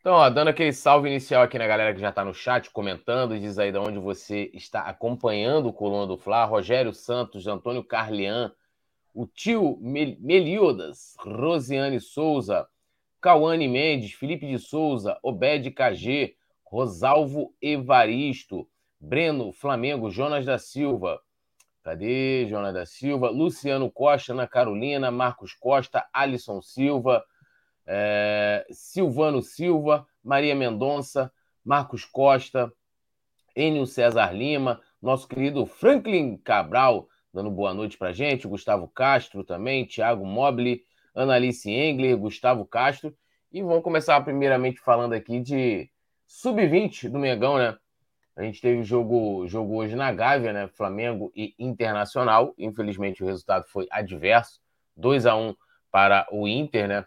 Então, ó, dando aquele salve inicial aqui na galera que já está no chat comentando, diz aí de onde você está acompanhando o Coluna do Fla, Rogério Santos, Antônio Carlian, o tio Meliodas, Rosiane Souza, Cauane Mendes, Felipe de Souza, Obed KG, Rosalvo Evaristo, Breno Flamengo, Jonas da Silva, cadê Jonas da Silva? Luciano Costa, Ana Carolina, Marcos Costa, Alisson Silva, é, Silvano Silva, Maria Mendonça, Marcos Costa, Enio César Lima, nosso querido Franklin Cabral, dando boa noite para gente, Gustavo Castro também, Thiago Mobile, Analice Engler, Gustavo Castro, e vamos começar primeiramente falando aqui de sub-20 do Mengão, né? A gente teve jogo, jogo hoje na Gávea, né? Flamengo e Internacional. Infelizmente o resultado foi adverso, 2 a 1 para o Inter, né?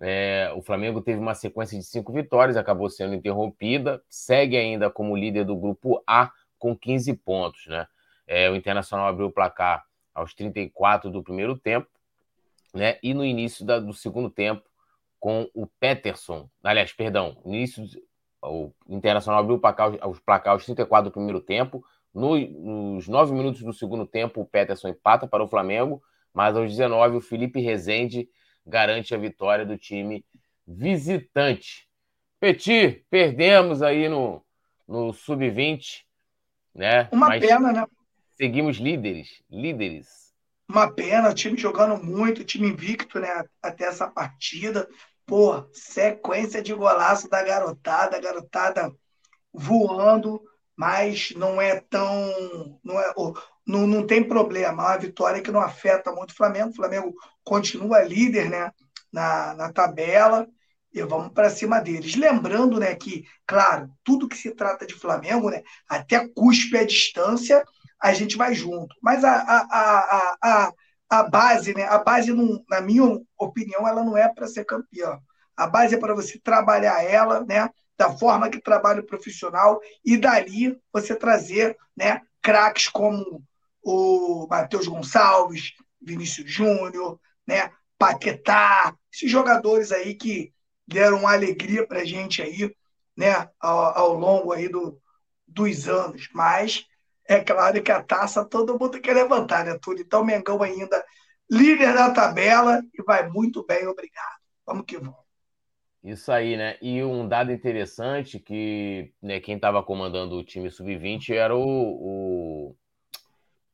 É, o Flamengo teve uma sequência de cinco vitórias, acabou sendo interrompida, segue ainda como líder do grupo A com 15 pontos. Né? É, o Internacional abriu o placar aos 34 do primeiro tempo, né? E no início da, do segundo tempo, com o Peterson, aliás, perdão, no início o Internacional abriu o placar, os placar aos 34 do primeiro tempo. No, nos nove minutos do segundo tempo, o Peterson empata para o Flamengo, mas aos 19 o Felipe Rezende garante a vitória do time visitante. Petit, perdemos aí no, no sub-20, né? Uma Mas pena, né? Seguimos líderes, líderes. Uma pena, o time jogando muito, o time invicto, né? Até essa partida. Pô, sequência de golaço da garotada, a garotada voando, mas não é tão. Não, é, não, não tem problema. É uma vitória que não afeta muito o Flamengo. O Flamengo continua líder né, na, na tabela e vamos para cima deles. Lembrando né, que, claro, tudo que se trata de Flamengo, né, até cuspe a distância, a gente vai junto. Mas a, a, a, a, a base, né, a base, não, na minha opinião, ela não é para ser campeã. A base é para você trabalhar ela, né, da forma que trabalha o profissional, e dali você trazer né, craques como o Matheus Gonçalves, Vinícius Júnior, né? Paquetá, esses jogadores aí que deram alegria para a gente aí, né? Ao, ao longo aí do, dos anos. Mas é claro que a taça todo mundo quer levantar, né, Túlio? Então, Mengão ainda líder da tabela e vai muito bem, obrigado. Vamos que vamos. Isso aí, né? E um dado interessante que né, quem estava comandando o time sub-20 era o, o,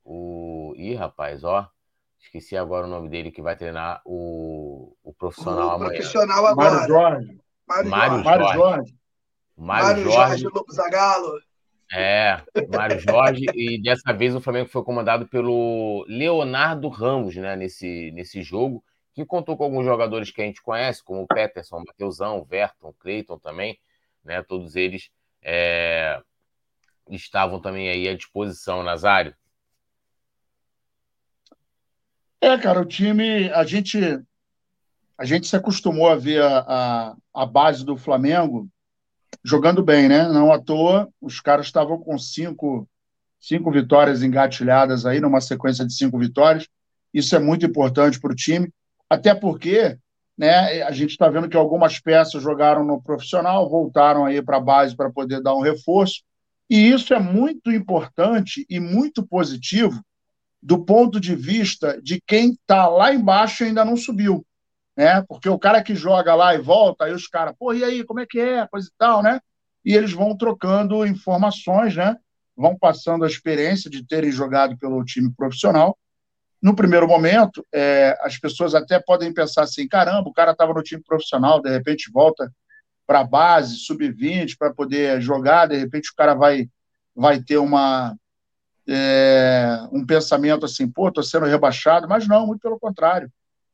o. Ih, rapaz, ó. Esqueci agora o nome dele que vai treinar o, o profissional o amanhã. Profissional agora. Mário Jorge. Mário, Mário Jorge. Mário, Jorge. Jorge Zagalo. É, Mário Jorge, e dessa vez o Flamengo foi comandado pelo Leonardo Ramos, né, nesse, nesse jogo, que contou com alguns jogadores que a gente conhece, como o Peterson, o Mateusão, o Verton, o Cleiton também, né, todos eles é, estavam também aí à disposição, Nazário. É, cara, o time, a gente, a gente se acostumou a ver a, a, a base do Flamengo jogando bem, né? Não à toa, os caras estavam com cinco, cinco vitórias engatilhadas aí, numa sequência de cinco vitórias. Isso é muito importante para o time, até porque né, a gente está vendo que algumas peças jogaram no profissional, voltaram aí para a base para poder dar um reforço. E isso é muito importante e muito positivo do ponto de vista de quem está lá embaixo e ainda não subiu. Né? Porque o cara que joga lá e volta, aí os caras, pô, e aí, como é que é? Coisa e tal, né? E eles vão trocando informações, né? Vão passando a experiência de terem jogado pelo time profissional. No primeiro momento, é, as pessoas até podem pensar assim: caramba, o cara estava no time profissional, de repente volta para a base, sub-20, para poder jogar, de repente o cara vai, vai ter uma, é, um pensamento assim, pô, estou sendo rebaixado, mas não, muito pelo contrário.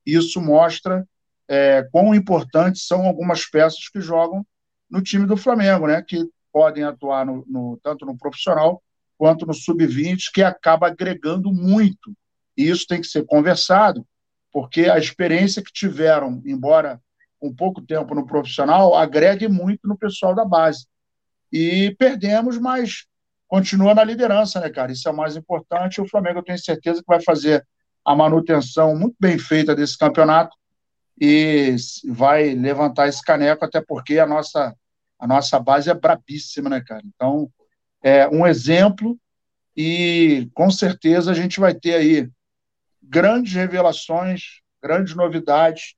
Isso mostra é, quão importantes são algumas peças que jogam no time do Flamengo, né? Que podem atuar no, no tanto no profissional quanto no sub-20, que acaba agregando muito. E isso tem que ser conversado, porque a experiência que tiveram, embora um pouco tempo no profissional, agregue muito no pessoal da base. E perdemos, mas continua na liderança, né, cara? Isso é o mais importante. O Flamengo, eu tenho certeza que vai fazer a manutenção muito bem feita desse campeonato e vai levantar esse caneco, até porque a nossa A nossa base é brabíssima, né, cara? Então, é um exemplo e com certeza a gente vai ter aí grandes revelações, grandes novidades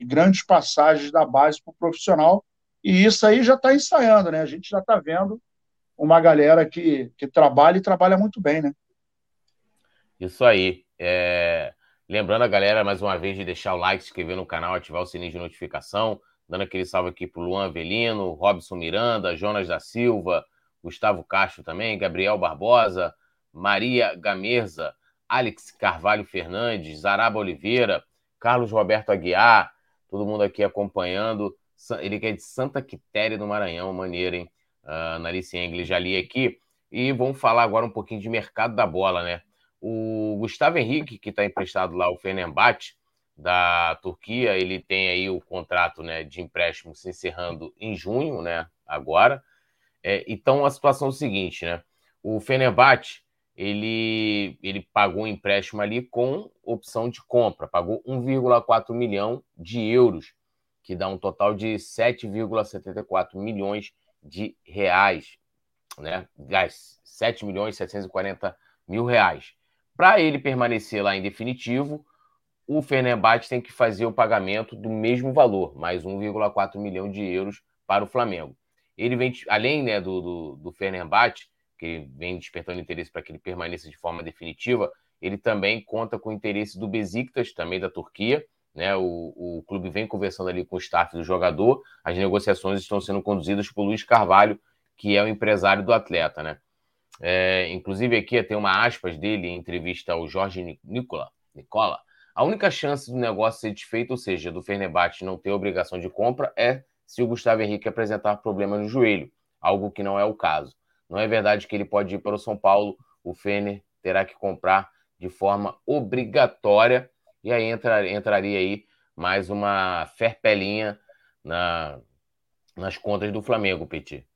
grandes passagens da base para o profissional. E isso aí já está ensaiando, né? A gente já está vendo uma galera que, que trabalha e trabalha muito bem, né? Isso aí. É... Lembrando a galera, mais uma vez, de deixar o like, se inscrever no canal, ativar o sininho de notificação. Dando aquele salve aqui para o Luan Avelino, Robson Miranda, Jonas da Silva, Gustavo Castro também, Gabriel Barbosa, Maria Gamerza, Alex Carvalho Fernandes, Zaraba Oliveira, Carlos Roberto Aguiar, todo mundo aqui acompanhando. Ele que é de Santa Quitéria do Maranhão, maneiro, hein? Uh, Narice Engel, já li aqui. E vamos falar agora um pouquinho de mercado da bola, né? O Gustavo Henrique, que está emprestado lá ao Fenerbahçe, da Turquia, ele tem aí o contrato né, de empréstimo se encerrando em junho, né? Agora. É, então a situação é a seguinte, né? O Fenerbahçe ele, ele pagou um empréstimo ali com opção de compra, pagou 1,4 milhão de euros, que dá um total de 7,74 milhões de reais, né? 7 milhões e 740 mil reais. Para ele permanecer lá em definitivo, o Fenerbahçe tem que fazer o pagamento do mesmo valor, mais 1,4 milhão de euros para o Flamengo. Ele vem, além né, do, do, do Fenerbahçe, que vem despertando interesse para que ele permaneça de forma definitiva, ele também conta com o interesse do Besiktas, também da Turquia. Né? O, o clube vem conversando ali com o staff do jogador. As negociações estão sendo conduzidas por Luiz Carvalho, que é o empresário do atleta. Né? É, inclusive, aqui tem uma aspas dele em entrevista ao Jorge Nicola. Nicola. A única chance do negócio ser desfeito, ou seja, do Fenerbahçe não ter obrigação de compra, é se o Gustavo Henrique apresentar problema no joelho, algo que não é o caso. Não é verdade que ele pode ir para o São Paulo, o Fener terá que comprar de forma obrigatória, e aí entra, entraria aí mais uma ferpelinha na, nas contas do Flamengo, Petit.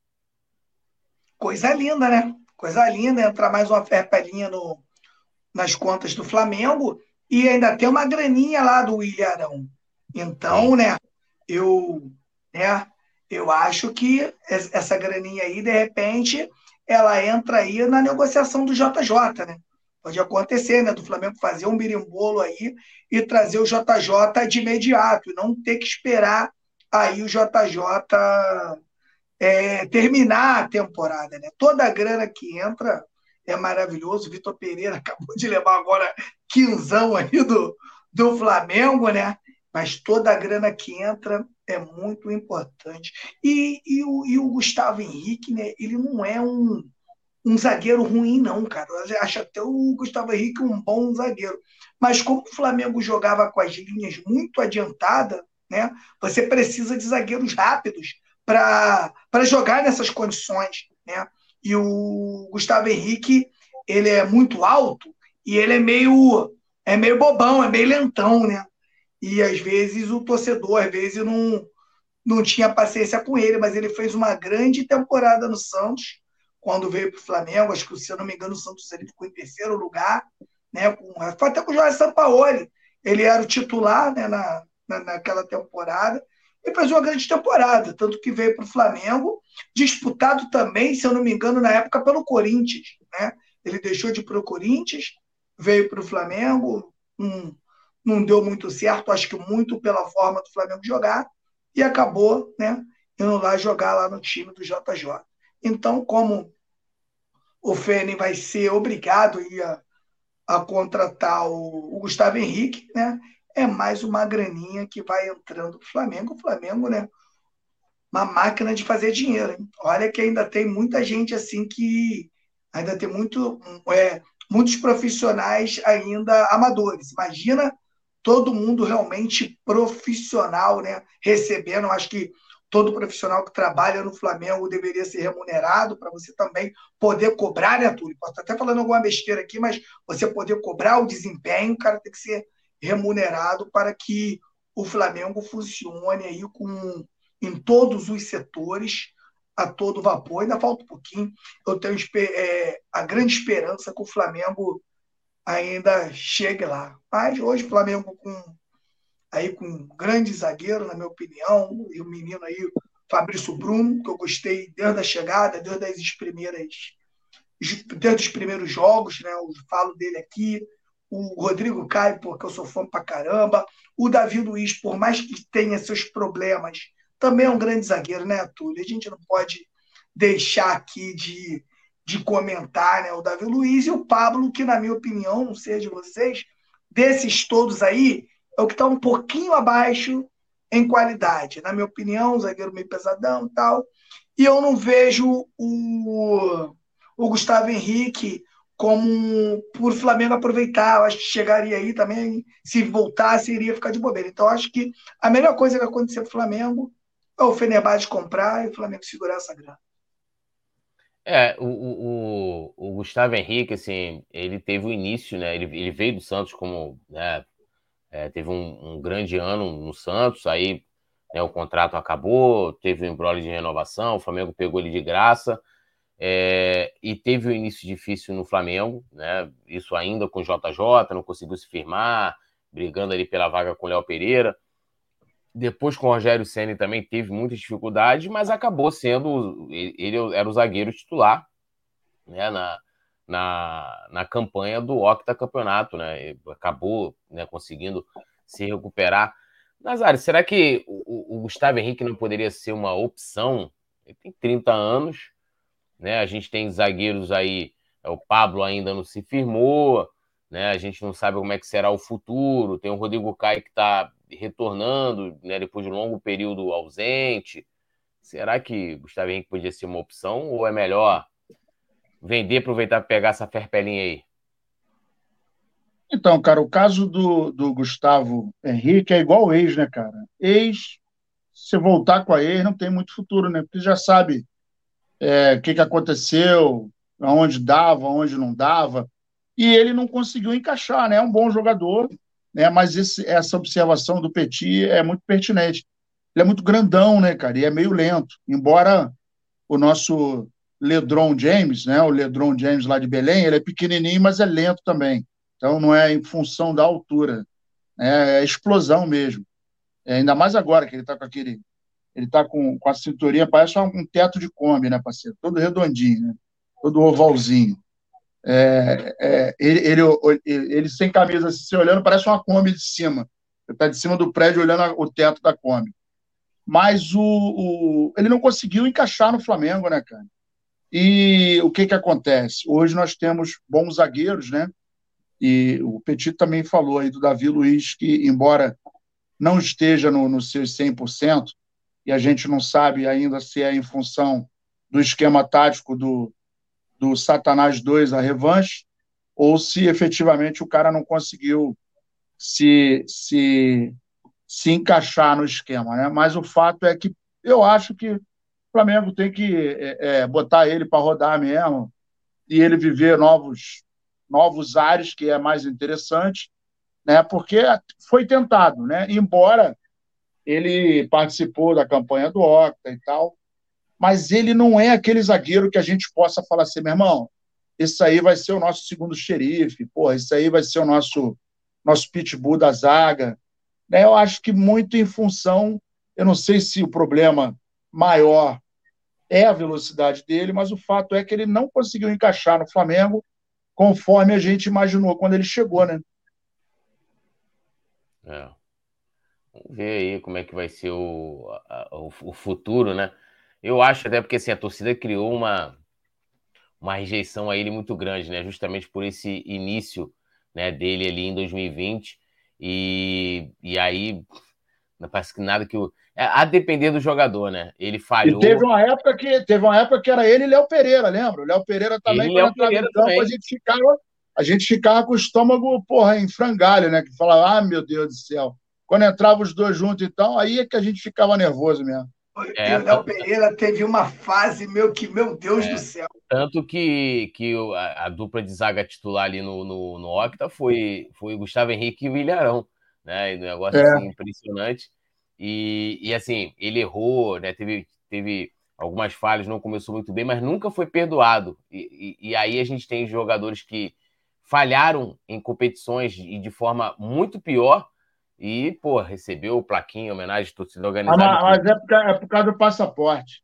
Coisa linda, né? Coisa linda entrar mais uma ferpelinha no, nas contas do Flamengo e ainda tem uma graninha lá do Ilharão. Então, Sim. né, eu né? Eu acho que essa graninha aí, de repente, ela entra aí na negociação do JJ, né? Pode acontecer, né? Do Flamengo fazer um birimbolo aí e trazer o JJ de imediato, e não ter que esperar aí o JJ é, terminar a temporada, né? Toda a grana que entra é maravilhoso. Vitor Pereira acabou de levar agora quinzão aí do, do Flamengo, né? Mas toda a grana que entra é muito importante. E, e, o, e o Gustavo Henrique, né, ele não é um, um zagueiro ruim, não, cara. Eu acho até o Gustavo Henrique um bom zagueiro. Mas como o Flamengo jogava com as linhas muito adiantadas, né, você precisa de zagueiros rápidos para jogar nessas condições. Né? E o Gustavo Henrique, ele é muito alto e ele é meio, é meio bobão, é meio lentão, né? E às vezes o torcedor, às vezes, não, não tinha paciência com ele, mas ele fez uma grande temporada no Santos, quando veio para o Flamengo. Acho que, se eu não me engano, o Santos ele ficou em terceiro lugar, né? Com, foi até com o Jorge Sampaoli. Ele era o titular né, na, na, naquela temporada e fez uma grande temporada, tanto que veio para o Flamengo, disputado também, se eu não me engano, na época pelo Corinthians. Né? Ele deixou de ir para o Corinthians, veio para o Flamengo, um, não deu muito certo, acho que muito pela forma do Flamengo jogar, e acabou né, indo lá jogar lá no time do JJ. Então, como o Fene vai ser obrigado a, a contratar o, o, Gustavo Henrique, né, é mais uma graninha que vai entrando o Flamengo. O Flamengo, né, uma máquina de fazer dinheiro. Hein? Olha que ainda tem muita gente assim que ainda tem muito, é, muitos profissionais ainda amadores. Imagina todo mundo realmente profissional, né? Recebendo, acho que todo profissional que trabalha no Flamengo deveria ser remunerado para você também poder cobrar, né, Túlio? Posso estar até falando alguma besteira aqui, mas você poder cobrar o desempenho, o cara tem que ser remunerado para que o Flamengo funcione aí com, em todos os setores a todo vapor. Ainda falta um pouquinho. Eu tenho é, a grande esperança que o Flamengo ainda chegue lá. Mas hoje o Flamengo com aí com um grande zagueiro, na minha opinião, e o menino aí, Fabrício Bruno, que eu gostei desde a chegada, desde as primeiras desde os primeiros jogos, né? Eu falo dele aqui. O Rodrigo Caio, porque eu sou fã pra caramba. O Davi Luiz, por mais que tenha seus problemas, também é um grande zagueiro, né, Túlio? A gente não pode deixar aqui de, de comentar, né? O Davi Luiz e o Pablo, que, na minha opinião, não sei de vocês, desses todos aí, é o que está um pouquinho abaixo em qualidade. Na minha opinião, zagueiro meio pesadão e tal. E eu não vejo o, o Gustavo Henrique como por Flamengo aproveitar. Eu acho que chegaria aí também, se voltasse, iria ficar de bobeira. Então, acho que a melhor coisa que acontecer para o Flamengo é o Fenerbahçe comprar e o Flamengo segurar essa grana. É, o, o, o, Gustavo Henrique, assim, ele teve o início, né? Ele, ele veio do Santos como, né? É, teve um, um, grande ano no Santos, aí né, o contrato acabou, teve um embrolho de renovação, o Flamengo pegou ele de graça, é, e teve o um início difícil no Flamengo, né? Isso ainda com o JJ, não conseguiu se firmar, brigando ali pela vaga com o Léo Pereira. Depois com o Rogério Senna também teve muitas dificuldades, mas acabou sendo. Ele era o zagueiro titular né, na, na, na campanha do Octa Campeonato, né? acabou né, conseguindo se recuperar. Nazário, será que o, o, Gustavo Henrique não poderia ser uma opção? Ele tem 30 anos, né? A gente tem zagueiros aí, é, o Pablo ainda não se firmou, né? A gente não sabe como é que será o futuro. Tem o Rodrigo Caio que está retornando, né? Depois de um longo período ausente. Será que Gustavo Henrique podia ser uma opção ou é melhor vender, aproveitar para pegar essa ferpelinha aí? Então, cara, o caso do, do Gustavo Henrique é igual ex, né, cara? Ex, se voltar com a ex, não tem muito futuro, né? Porque já sabe é, o que, que aconteceu, aonde dava, aonde não dava. E ele não conseguiu encaixar, né? É um bom jogador, né? Mas esse, essa observação do Petit é muito pertinente. Ele é muito grandão, né, cara? E é meio lento. Embora o nosso Ledron James, né? O Ledron James lá de Belém, ele é pequenininho, mas é lento também. Então não é em função da altura, né? é explosão mesmo. É, ainda mais agora que ele está com aquele, ele está com, com a cinturinha, parece um, teto de Kombi, né, parceiro? Todo redondinho, né? Todo ovalzinho. É, é, ele, ele, ele, sem camisa, se olhando, parece uma Kombi de cima. Ele está de cima do prédio olhando o teto da Kombi. Mas o, o, ele não conseguiu encaixar no Flamengo, né, cara? E o que que acontece? Hoje nós temos bons zagueiros, né? E o Petit também falou aí do Davi Luiz, que embora não esteja no, no seus 100%, e a gente não sabe ainda se é em função do esquema tático do, do Satanás 2, a revanche, ou se efetivamente o cara não conseguiu se, se, se encaixar no esquema. Né? Mas o fato é que eu acho que o Flamengo tem que é, é, botar ele para rodar mesmo e ele viver novos, novos ares, que é mais interessante, né? porque foi tentado. Né? Embora ele participou da campanha do Octa e tal, mas ele não é aquele zagueiro que a gente possa falar assim, meu irmão, esse aí vai ser o nosso segundo xerife, porra, esse aí vai ser o nosso, nosso pitbull da zaga. Né? Eu acho que muito em função, eu não sei se o problema maior é a velocidade dele, mas o fato é que ele não conseguiu encaixar no Flamengo conforme a gente imaginou quando ele chegou, né? É. Vamos ver aí como é que vai ser o, a, o, o, futuro, né? Eu acho até porque assim, a torcida criou uma, uma rejeição a ele muito grande, né? Justamente por esse início né, dele ali em 2020. E, e aí parece que nada que o. É, a depender do jogador, né? Ele falhou. E teve uma época que teve uma época que era ele e Léo Pereira, lembra? O Léo Pereira também, quando Pereira no campo, a gente ficava, a gente ficava com o estômago, porra, em frangalho, né? Que falava, ah, meu Deus do céu. Quando entrava os dois juntos, então, aí é que a gente ficava nervoso mesmo. É, e o Léo Pereira teve uma fase, meu, que, meu Deus é, do céu. Tanto que, que a, a, dupla de zaga titular ali no, no, no Octa foi, foi Gustavo Henrique e o Ilharão. Né? Um negócio é. assim, impressionante. E, e assim, ele errou, né? Teve, teve algumas falhas, não começou muito bem, mas nunca foi perdoado. E, e, e, aí a gente tem jogadores que falharam em competições e de forma muito pior e, pô, recebeu o plaquinho, homenagem torcida organizada. Ah, mas é por, é por causa do passaporte.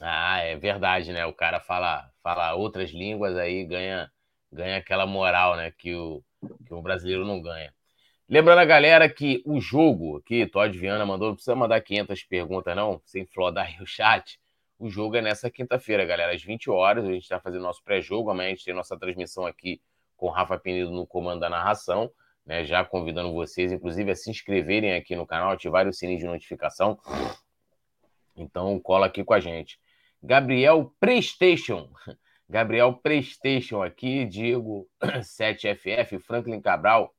Ah, é verdade, né? O cara fala, fala outras línguas aí, ganha, ganha aquela moral, né? Que o, que o brasileiro não ganha. Lembrando a galera que o jogo aqui, Todd Viana mandou, não precisa mandar 500 perguntas, não, sem flodar aí o chat. O jogo é nessa quinta-feira, galera, às 20 horas. A gente está fazendo nosso pré-jogo. Amanhã a gente tem nossa transmissão aqui com o Rafa Penido no comando da narração né? Já convidando vocês, inclusive, a se inscreverem aqui no canal, ativarem o sininho de notificação. Então, cola aqui com a gente. Gabriel PlayStation. Gabriel PlayStation aqui, Diego 7FF, Franklin Cabral,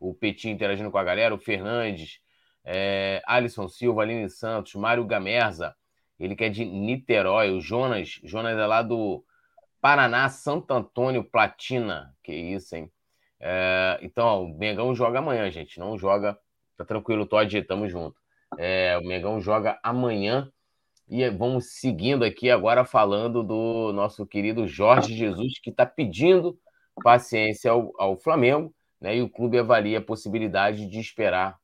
o Petinho interagindo com a galera, o Fernandes, é, Alisson Silva, Aline Santos, Mário Gamerza, ele que é de Niterói, o Jonas, Jonas é lá do Paraná, Santo Antônio, Platina, que isso, hein? É, então, ó, o Mengão joga amanhã, gente. Não joga. Tá tranquilo, Todd, tamo junto. É, o Mengão joga amanhã. E vamos seguindo aqui agora falando do nosso querido Jorge Jesus, que está pedindo paciência ao, ao, Flamengo, né? E o clube avalia a possibilidade de esperar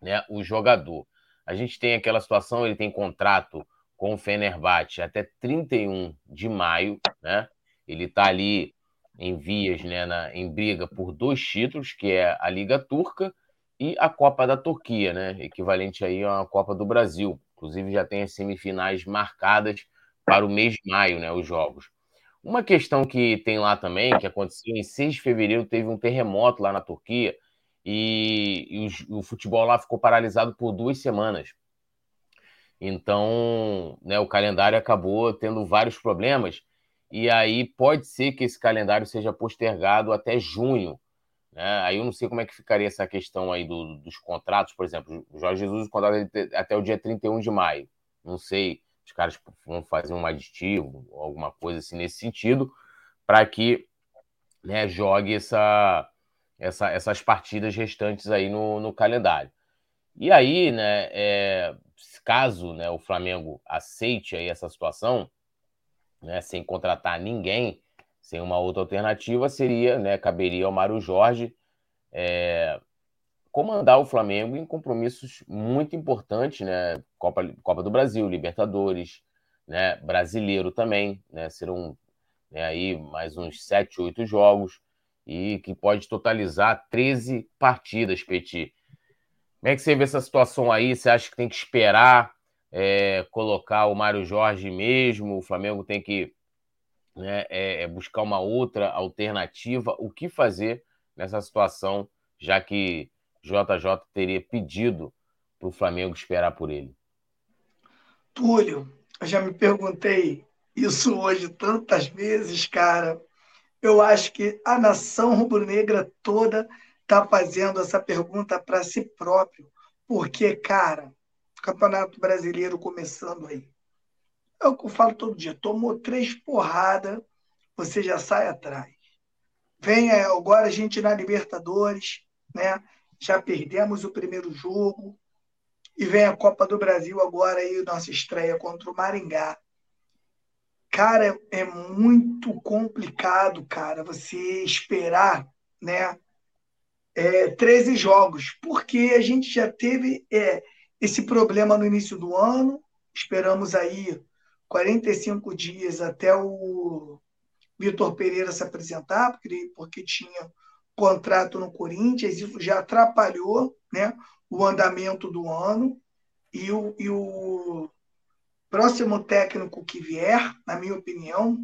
né, o jogador. A gente tem aquela situação, ele tem contrato com o Fenerbahçe até 31 de maio, né? Ele está ali em vias, né, na, em briga por dois títulos, que é a Liga Turca e a Copa da Turquia, né, equivalente aí a uma Copa do Brasil. Inclusive já tem as semifinais marcadas para o mês de maio, né, os jogos. Uma questão que tem lá também, que aconteceu em 6 de fevereiro, teve um terremoto lá na Turquia e, e o, o futebol lá ficou paralisado por duas semanas. Então, né, o calendário acabou tendo vários problemas e aí pode ser que esse calendário seja postergado até junho. Né? Aí eu não sei como é que ficaria essa questão aí do, dos contratos, por exemplo, o Jorge Jesus contrata até o dia 31 de maio. Não sei, os caras vão fazer um aditivo, alguma coisa assim nesse sentido, para que né, jogue essa, essa, essas partidas restantes aí no, no calendário. E aí, né, é, caso né, o Flamengo aceite aí essa situação, né, sem contratar ninguém, sem uma outra alternativa, seria, né, caberia ao Mário Jorge é, comandar o Flamengo em compromissos muito importantes, né, Copa, Copa do Brasil, Libertadores, né, Brasileiro também, né, serão né, aí mais uns sete, oito jogos e que pode totalizar 13 partidas, Petit. Como é que você vê essa situação aí? Você acha que tem que esperar é, colocar o Mário Jorge mesmo, o Flamengo tem que né, é, é, buscar uma outra alternativa. O que fazer nessa situação, já que JJ teria pedido para o Flamengo esperar por ele? Túlio, eu já me perguntei isso hoje tantas vezes, cara. Eu acho que a nação rubro-negra toda está fazendo essa pergunta para si próprio. Porque, cara, Campeonato Brasileiro começando aí. É o que eu falo todo dia. Tomou três porradas, você já sai atrás. Vem agora a gente na Libertadores, né? Já perdemos o primeiro jogo. E vem a Copa do Brasil agora aí, nossa estreia contra o Maringá. Cara, é muito complicado, cara, você esperar, né? É, 13 jogos, porque a gente já teve é, esse problema no início do ano. Esperamos aí 45 dias até o Vitor Pereira se apresentar, porque, porque tinha contrato no Corinthians, isso já atrapalhou né, o andamento do ano. E o, e o próximo técnico que vier, na minha opinião,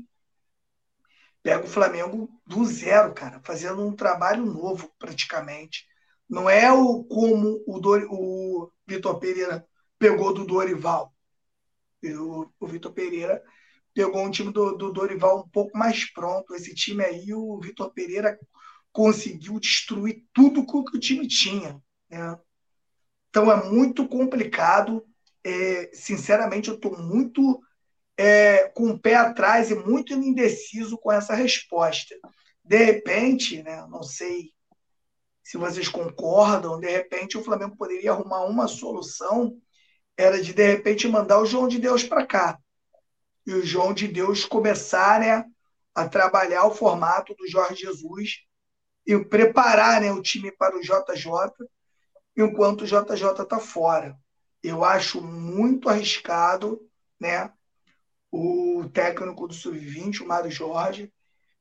pega o Flamengo do zero, cara, fazendo um trabalho novo praticamente. Não é o como o, Dor, o Vitor Pereira pegou do Dorival. O, o Vitor Pereira pegou um time do, do, Dorival um pouco mais pronto. Esse time aí, o Vitor Pereira conseguiu destruir tudo que o time tinha. Né? Então é muito complicado. É, sinceramente, eu estou muito é, com o pé atrás e muito indeciso com essa resposta. De repente, né, não sei se vocês concordam, de repente o Flamengo poderia arrumar uma solução, era de de repente mandar o João de Deus para cá. E o João de Deus começar né, a trabalhar o formato do Jorge Jesus e preparar né, o time para o JJ, enquanto o JJ está fora. Eu acho muito arriscado, né? O técnico do Sub-20, o Mário Jorge,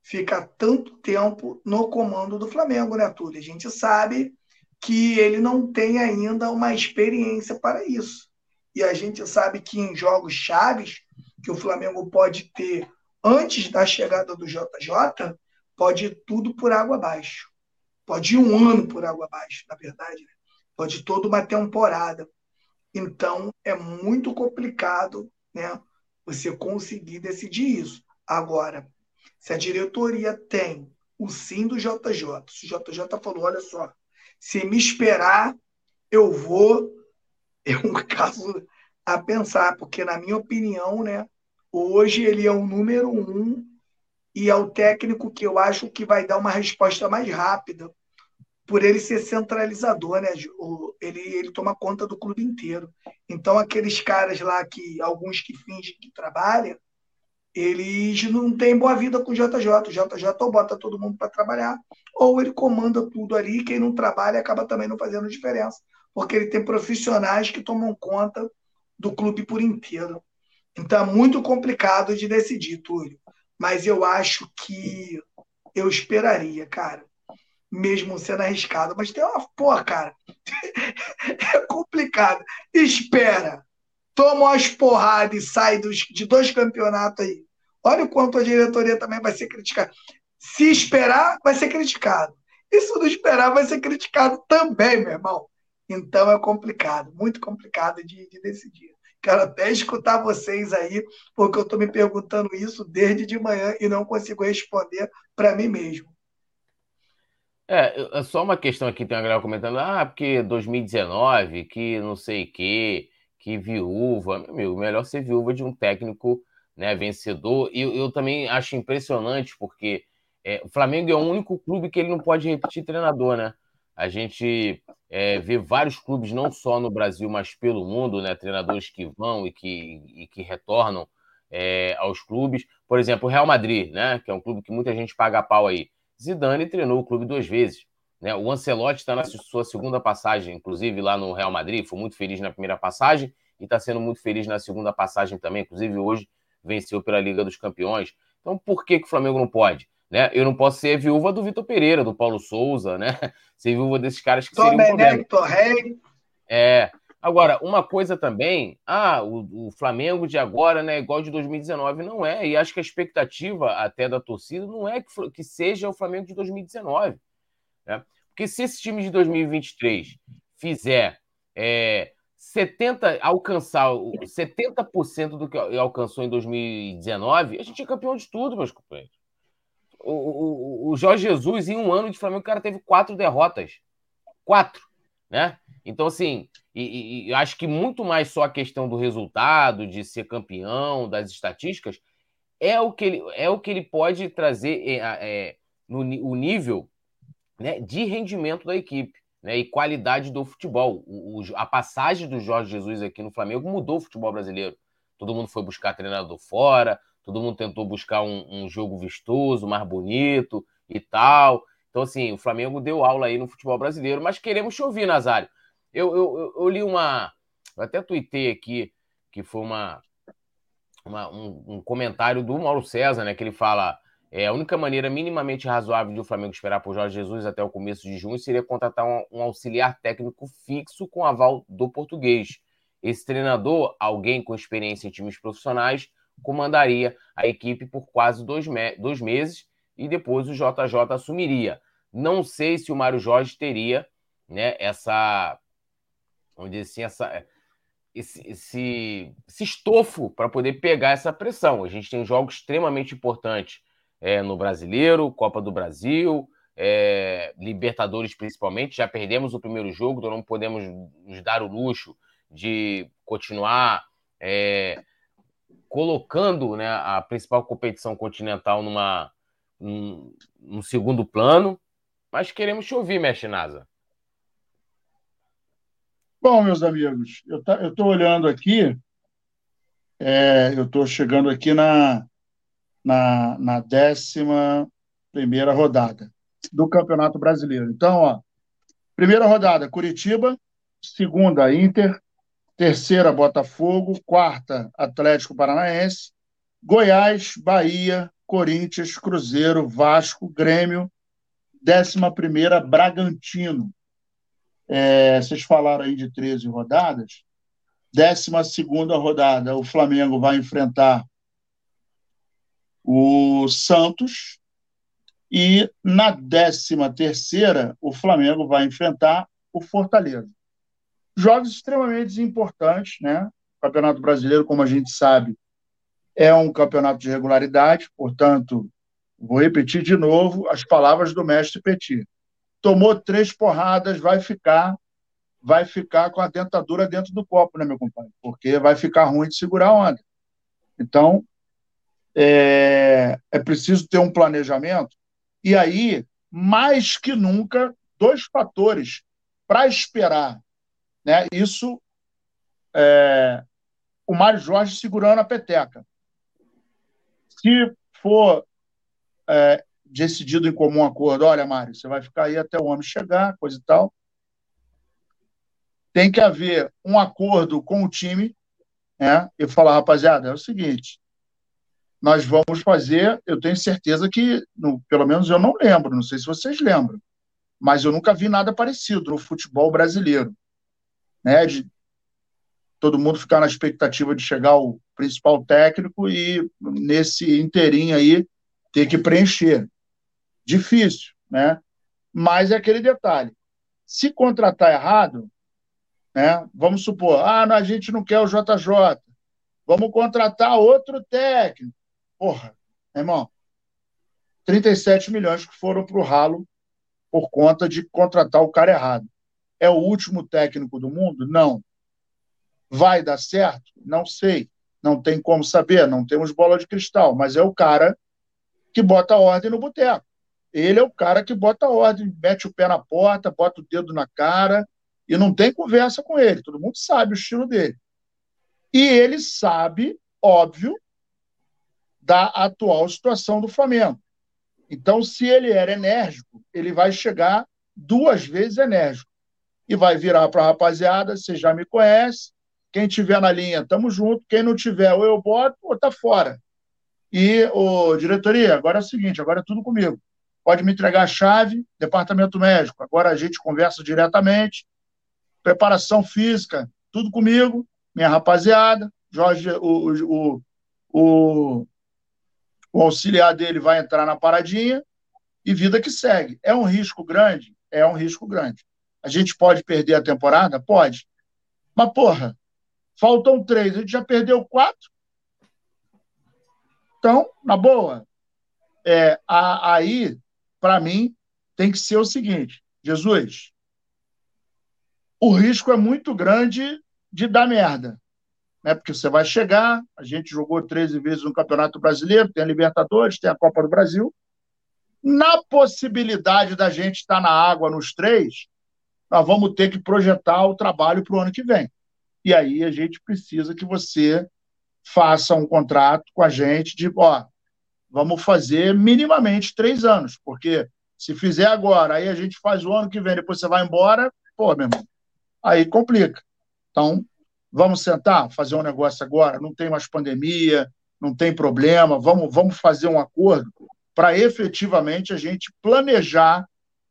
ficar tanto tempo no comando do Flamengo, né, Túlio? A gente sabe que ele não tem ainda uma experiência para isso. E a gente sabe que em jogos chaves, que o Flamengo pode ter antes da chegada do JJ, pode ir tudo por água abaixo. Pode ir um ano por água abaixo, na verdade. Né? Pode ir toda uma temporada. Então, é muito complicado né, você conseguir decidir isso. Agora, se a diretoria tem o sim do JJ, se o JJ falou, olha só, se me esperar, eu vou, é um caso a pensar, porque, na minha opinião, né, hoje ele é o número um e é o técnico que eu acho que vai dar uma resposta mais rápida, por ele ser centralizador, né? Ele, ele toma conta do clube inteiro. Então, aqueles caras lá que, alguns que fingem que trabalham, eles não têm boa vida com o JJ. O JJ ou bota todo mundo para trabalhar, ou ele comanda tudo ali, quem não trabalha acaba também não fazendo diferença, porque ele tem profissionais que tomam conta do clube por inteiro. Então é muito complicado de decidir, Túlio. Mas eu acho que eu esperaria, cara. Mesmo sendo arriscado. Mas tem uma. Pô, cara. é complicado. Espera. Toma umas porradas e sai dos, de dois campeonatos aí. Olha o quanto a diretoria também vai ser criticada. Se esperar, vai ser criticado. E se não esperar, vai ser criticado também, meu irmão. Então é complicado, muito complicado de, de decidir. Quero até escutar vocês aí, porque eu estou me perguntando isso desde de manhã e não consigo responder para mim mesmo. É, é só uma questão aqui, tem uma galera comentando, ah, porque 2019, que não sei o quê, que viúva. Meu amigo, melhor ser viúva de um técnico né, vencedor. E eu, também acho impressionante, porque é, o Flamengo é o único clube que ele não pode repetir treinador, né? A gente é, vê vários clubes, não só no Brasil, mas pelo mundo, né? Treinadores que vão e que, e que retornam é, aos clubes. Por exemplo, o Real Madrid, né? Que é um clube que muita gente paga pau aí. Zidane treinou o clube duas vezes. Né? O Ancelotti está na sua segunda passagem, inclusive lá no Real Madrid, foi muito feliz na primeira passagem e está sendo muito feliz na segunda passagem também. Inclusive, hoje venceu pela Liga dos Campeões. Então, por que, que o Flamengo não pode? Né? Eu não posso ser viúva do Vitor Pereira, do Paulo Souza, né? Ser viúva desses caras que seriam um problema. É. Agora, uma coisa também, ah, o, o, Flamengo de agora né, é igual de 2019. Não é, e acho que a expectativa até da torcida não é que, que seja o Flamengo de 2019. Né? Porque se esse time de 2023 fizer é, 70, alcançar 70% do que alcançou em 2019, a gente é campeão de tudo, meus companheiros. O, o, o Jorge Jesus, em um ano de Flamengo, o cara teve quatro derrotas. Quatro, né? Então, assim, e, e, acho que muito mais só a questão do resultado, de ser campeão, das estatísticas, é o que ele, é o que ele pode trazer é, é, no o nível né, de rendimento da equipe né, e qualidade do futebol. O, o, a passagem do Jorge Jesus aqui no Flamengo mudou o futebol brasileiro. Todo mundo foi buscar treinador fora, todo mundo tentou buscar um, um jogo vistoso, mais bonito e tal. Então, assim, o Flamengo deu aula aí no futebol brasileiro, mas queremos te ouvir, Nazário. Eu, eu, eu li uma. Eu até tuitei aqui, que foi uma, uma um, um, comentário do Mauro César, né? Que ele fala: é, a única maneira minimamente razoável de o Flamengo esperar por Jorge Jesus até o começo de junho seria contratar um, um auxiliar técnico fixo com aval do português. Esse treinador, alguém com experiência em times profissionais, comandaria a equipe por quase dois, me dois meses e depois o JJ assumiria. Não sei se o Mário Jorge teria né, essa, vamos dizer assim, essa, esse, esse, esse estofo para poder pegar essa pressão. A gente tem jogos extremamente importantes é, no Brasileiro, Copa do Brasil, é, Libertadores principalmente. Já perdemos o primeiro jogo, então não podemos nos dar o luxo de continuar é, colocando né, a principal competição continental numa, num, num segundo plano. Mas queremos te ouvir, Mestre Nasa. Bom, meus amigos, eu tá, estou olhando aqui, é, eu estou chegando aqui na, na, na décima primeira rodada do Campeonato Brasileiro. Então, ó, Primeira rodada, Curitiba. Segunda, Inter. Terceira, Botafogo. Quarta, Atlético Paranaense. Goiás, Bahia, Corinthians, Cruzeiro, Vasco, Grêmio. Décima primeira, Bragantino. É, vocês falaram aí de 13 rodadas. Décima segunda rodada, o Flamengo vai enfrentar o Santos. E na décima terceira, o Flamengo vai enfrentar o Fortaleza. Jogos extremamente importantes, né? O Campeonato Brasileiro, como a gente sabe, é um campeonato de regularidade, portanto, vou repetir de novo as palavras do mestre Petit. Tomou três porradas, vai ficar vai ficar com a dentadura dentro do copo, né, meu compadre? Porque vai ficar ruim de segurar a onda. Então, é, é preciso ter um planejamento. E aí, mais que nunca, dois fatores para esperar. Né? Isso, é, o Mário Jorge segurando a peteca. Se for é, decidido em comum acordo, olha, Mário, você vai ficar aí até o homem chegar, coisa e tal, tem que haver um acordo com o time né, e falar, rapaziada, é o seguinte, nós vamos fazer, eu tenho certeza que, no, pelo menos eu não lembro, não sei se vocês lembram, mas eu nunca vi nada parecido no futebol brasileiro, né, de todo mundo ficar na expectativa de chegar o principal técnico e nesse inteirinho aí ter que preencher. Difícil, né? Mas é aquele detalhe. Se contratar errado, né? Vamos supor, ah, a gente não quer o JJ, vamos contratar outro técnico. Porra, irmão, 37 milhões que foram para o ralo por conta de contratar o cara errado. É o último técnico do mundo? Não. Vai dar certo? Não sei. Não tem como saber, não temos bola de cristal, mas é o cara que bota ordem no boteco. Ele é o cara que bota ordem, mete o pé na porta, bota o dedo na cara e não tem conversa com ele. Todo mundo sabe o estilo dele. E ele sabe, óbvio, da atual situação do Flamengo. Então, se ele era enérgico, ele vai chegar duas vezes enérgico e vai virar para a rapaziada, você já me conhece, quem tiver na linha, tamo junto, quem não tiver, ou eu boto ou tá fora. E, o diretoria, agora é o seguinte, agora é tudo comigo. Pode me entregar a chave, departamento médico, agora a gente conversa diretamente, preparação física, tudo comigo, minha rapaziada, Jorge, o, o, o, o auxiliar dele vai entrar na paradinha e vida que segue. É um risco grande? É um risco grande. A gente pode perder a temporada? Pode. Mas, porra, faltam três, a gente já perdeu quatro. Então, na boa, é, a, aí, para mim, tem que ser o seguinte: Jesus, o risco é muito grande de dar merda né? Porque você vai chegar, a gente jogou 13 vezes no Campeonato Brasileiro, tem a Libertadores, tem a Copa do Brasil. Na possibilidade da gente estar na água nos três, nós vamos ter que projetar o trabalho para o ano que vem. E aí a gente precisa que você faça um contrato com a gente de, ó, vamos fazer minimamente três anos, porque se fizer agora, aí a gente faz o ano que vem, depois você vai embora, pô, meu irmão, aí complica. Então, Vamos sentar, fazer um negócio agora, não tem mais pandemia, não tem problema, vamos, vamos fazer um acordo para efetivamente a gente planejar,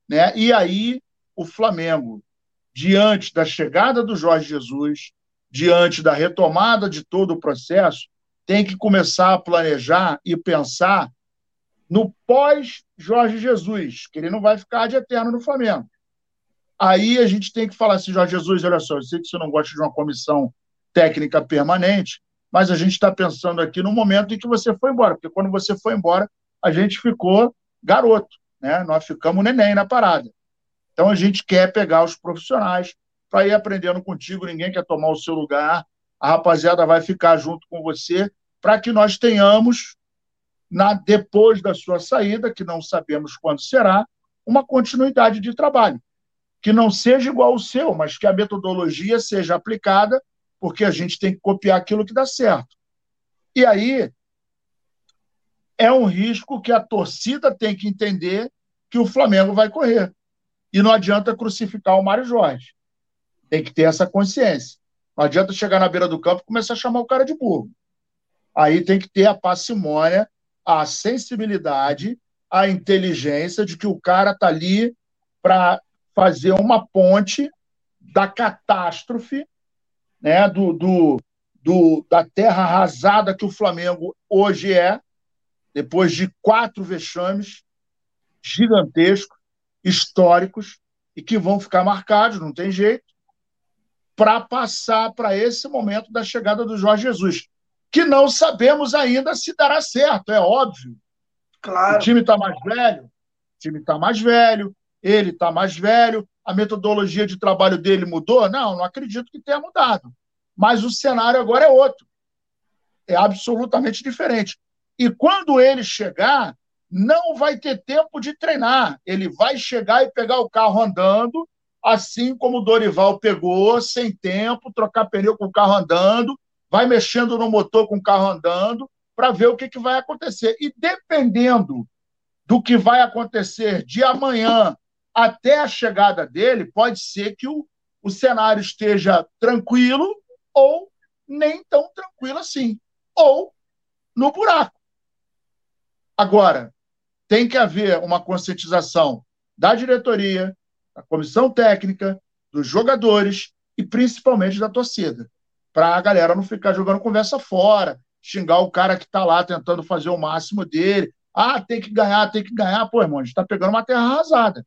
né? E aí o Flamengo, diante da chegada do Jorge Jesus, diante da retomada de todo o processo, tem que começar a planejar e pensar no pós Jorge Jesus, que ele não vai ficar de eterno no Flamengo. Aí a gente tem que falar assim, Jorge Jesus, olha só, eu sei que você não gosta de uma comissão técnica permanente, mas a gente está pensando aqui no momento em que você foi embora, porque quando você foi embora, a gente ficou garoto, né? Nós ficamos neném na parada. Então a gente quer pegar os profissionais para ir aprendendo contigo, ninguém quer tomar o seu lugar, a rapaziada vai ficar junto com você para que nós tenhamos na depois da sua saída, que não sabemos quando será, uma continuidade de trabalho que não seja igual ao seu, mas que a metodologia seja aplicada, porque a gente tem que copiar aquilo que dá certo. E aí é um risco que a torcida tem que entender que o Flamengo vai correr. E não adianta crucificar o Mário Jorge. Tem que ter essa consciência. Não adianta chegar na beira do campo e começar a chamar o cara de burro. Aí tem que ter a parcimônia, a sensibilidade, a inteligência de que o cara está ali para fazer uma ponte da catástrofe, né, do, do, do, da terra arrasada que o Flamengo hoje é, depois de quatro vexames gigantescos, históricos, e que vão ficar marcados, não tem jeito, para passar para esse momento da chegada do Jorge Jesus, que não sabemos ainda se dará certo, é óbvio. Claro. O time está mais velho, o time está mais velho, ele está mais velho, a metodologia de trabalho dele mudou? Não, não acredito que tenha mudado. Mas o cenário agora é outro. É absolutamente diferente. E quando ele chegar, não vai ter tempo de treinar. Ele vai chegar e pegar o carro andando, assim como o Dorival pegou, sem tempo, trocar pneu com o carro andando, vai mexendo no motor com o carro andando, para ver o que, que vai acontecer. E dependendo do que vai acontecer de amanhã até a chegada dele, pode ser que o, o cenário esteja tranquilo ou nem tão tranquilo assim, ou no buraco. Agora, tem que haver uma conscientização da diretoria, da comissão técnica, dos jogadores e principalmente da torcida, para a galera não ficar jogando conversa fora, xingar o cara que está lá tentando fazer o máximo dele. Ah, tem que ganhar, tem que ganhar. Pô, irmão, a gente está pegando uma terra arrasada.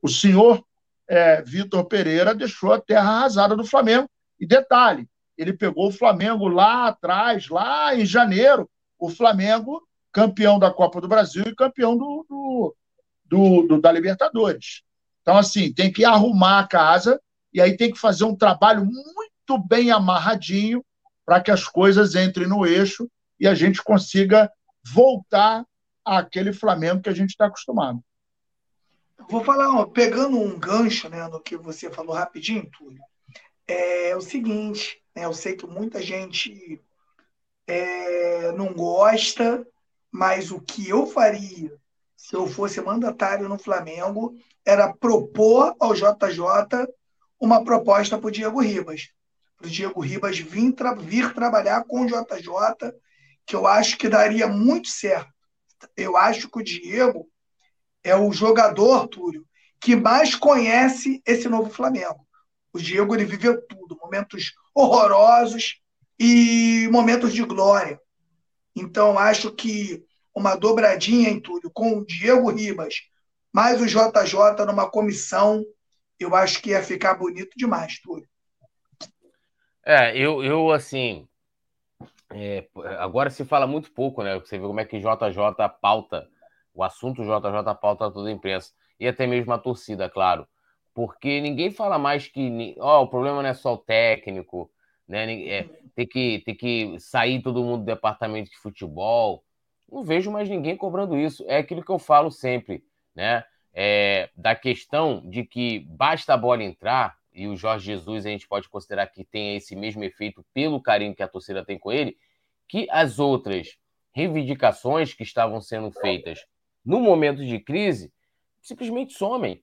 O senhor é, Vitor Pereira deixou a terra arrasada do Flamengo. E detalhe, ele pegou o Flamengo lá atrás, lá em janeiro, o Flamengo campeão da Copa do Brasil e campeão do, do, do, do da Libertadores. Então, assim, tem que arrumar a casa e aí tem que fazer um trabalho muito bem amarradinho para que as coisas entrem no eixo e a gente consiga voltar àquele Flamengo que a gente está acostumado. Vou falar, pegando um gancho né, no que você falou rapidinho, Túlio, é o seguinte, né, eu sei que muita gente é, não gosta, mas o que eu faria se eu fosse mandatário no Flamengo era propor ao JJ uma proposta para o Diego Ribas. Para o Diego Ribas vir, tra vir trabalhar com o JJ, que eu acho que daria muito certo. Eu acho que o Diego é o jogador, Túlio, que mais conhece esse novo Flamengo. O Diego ele viveu tudo, momentos horrorosos e momentos de glória. Então, acho que uma dobradinha em Túlio com o Diego Ribas, mais o JJ numa comissão, eu acho que ia ficar bonito demais, Túlio. É, eu, eu assim. É, agora se fala muito pouco, né? Você vê como é que JJ pauta o assunto JJ pauta toda a imprensa e até mesmo a torcida, claro. Porque ninguém fala mais que ó, o problema não é só o técnico, né? É, tem, que, tem que sair todo mundo do departamento de futebol. Não vejo mais ninguém cobrando isso. É aquilo que eu falo sempre, né? É, da questão de que basta a bola entrar, e o Jorge Jesus a gente pode considerar que tem esse mesmo efeito pelo carinho que a torcida tem com ele, que as outras reivindicações que estavam sendo feitas no momento de crise, simplesmente somem.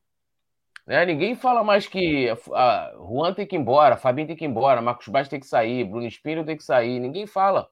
Né? Ninguém fala mais que a Juan tem que ir embora, Fabinho tem que ir embora, Marcos Baixo tem que sair, Bruno Espírito tem que sair. Ninguém fala.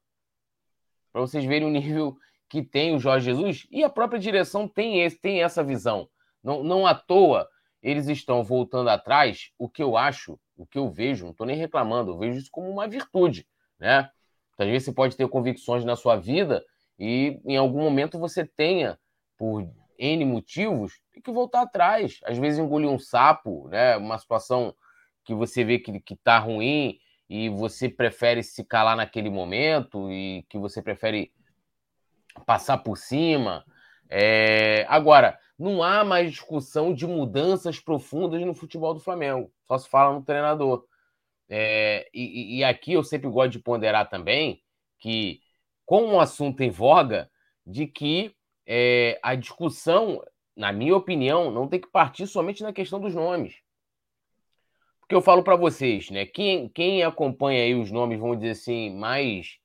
Para vocês verem o nível que tem o Jorge Jesus e a própria direção tem, esse, tem essa visão. Não, não à toa eles estão voltando atrás. O que eu acho, o que eu vejo, não estou nem reclamando, eu vejo isso como uma virtude. Né? Às vezes você pode ter convicções na sua vida e em algum momento você tenha por N motivos, tem que voltar atrás. Às vezes engolir um sapo, né? Uma situação que você vê que, que tá ruim e você prefere se calar naquele momento e que você prefere passar por cima. É... Agora, não há mais discussão de mudanças profundas no futebol do Flamengo. Só se fala no treinador. É... E, e aqui eu sempre gosto de ponderar também que, com um assunto em voga, de que é, a discussão, na minha opinião, não tem que partir somente na questão dos nomes. Porque eu falo para vocês, né? Quem, quem acompanha aí os nomes, vamos dizer assim, mais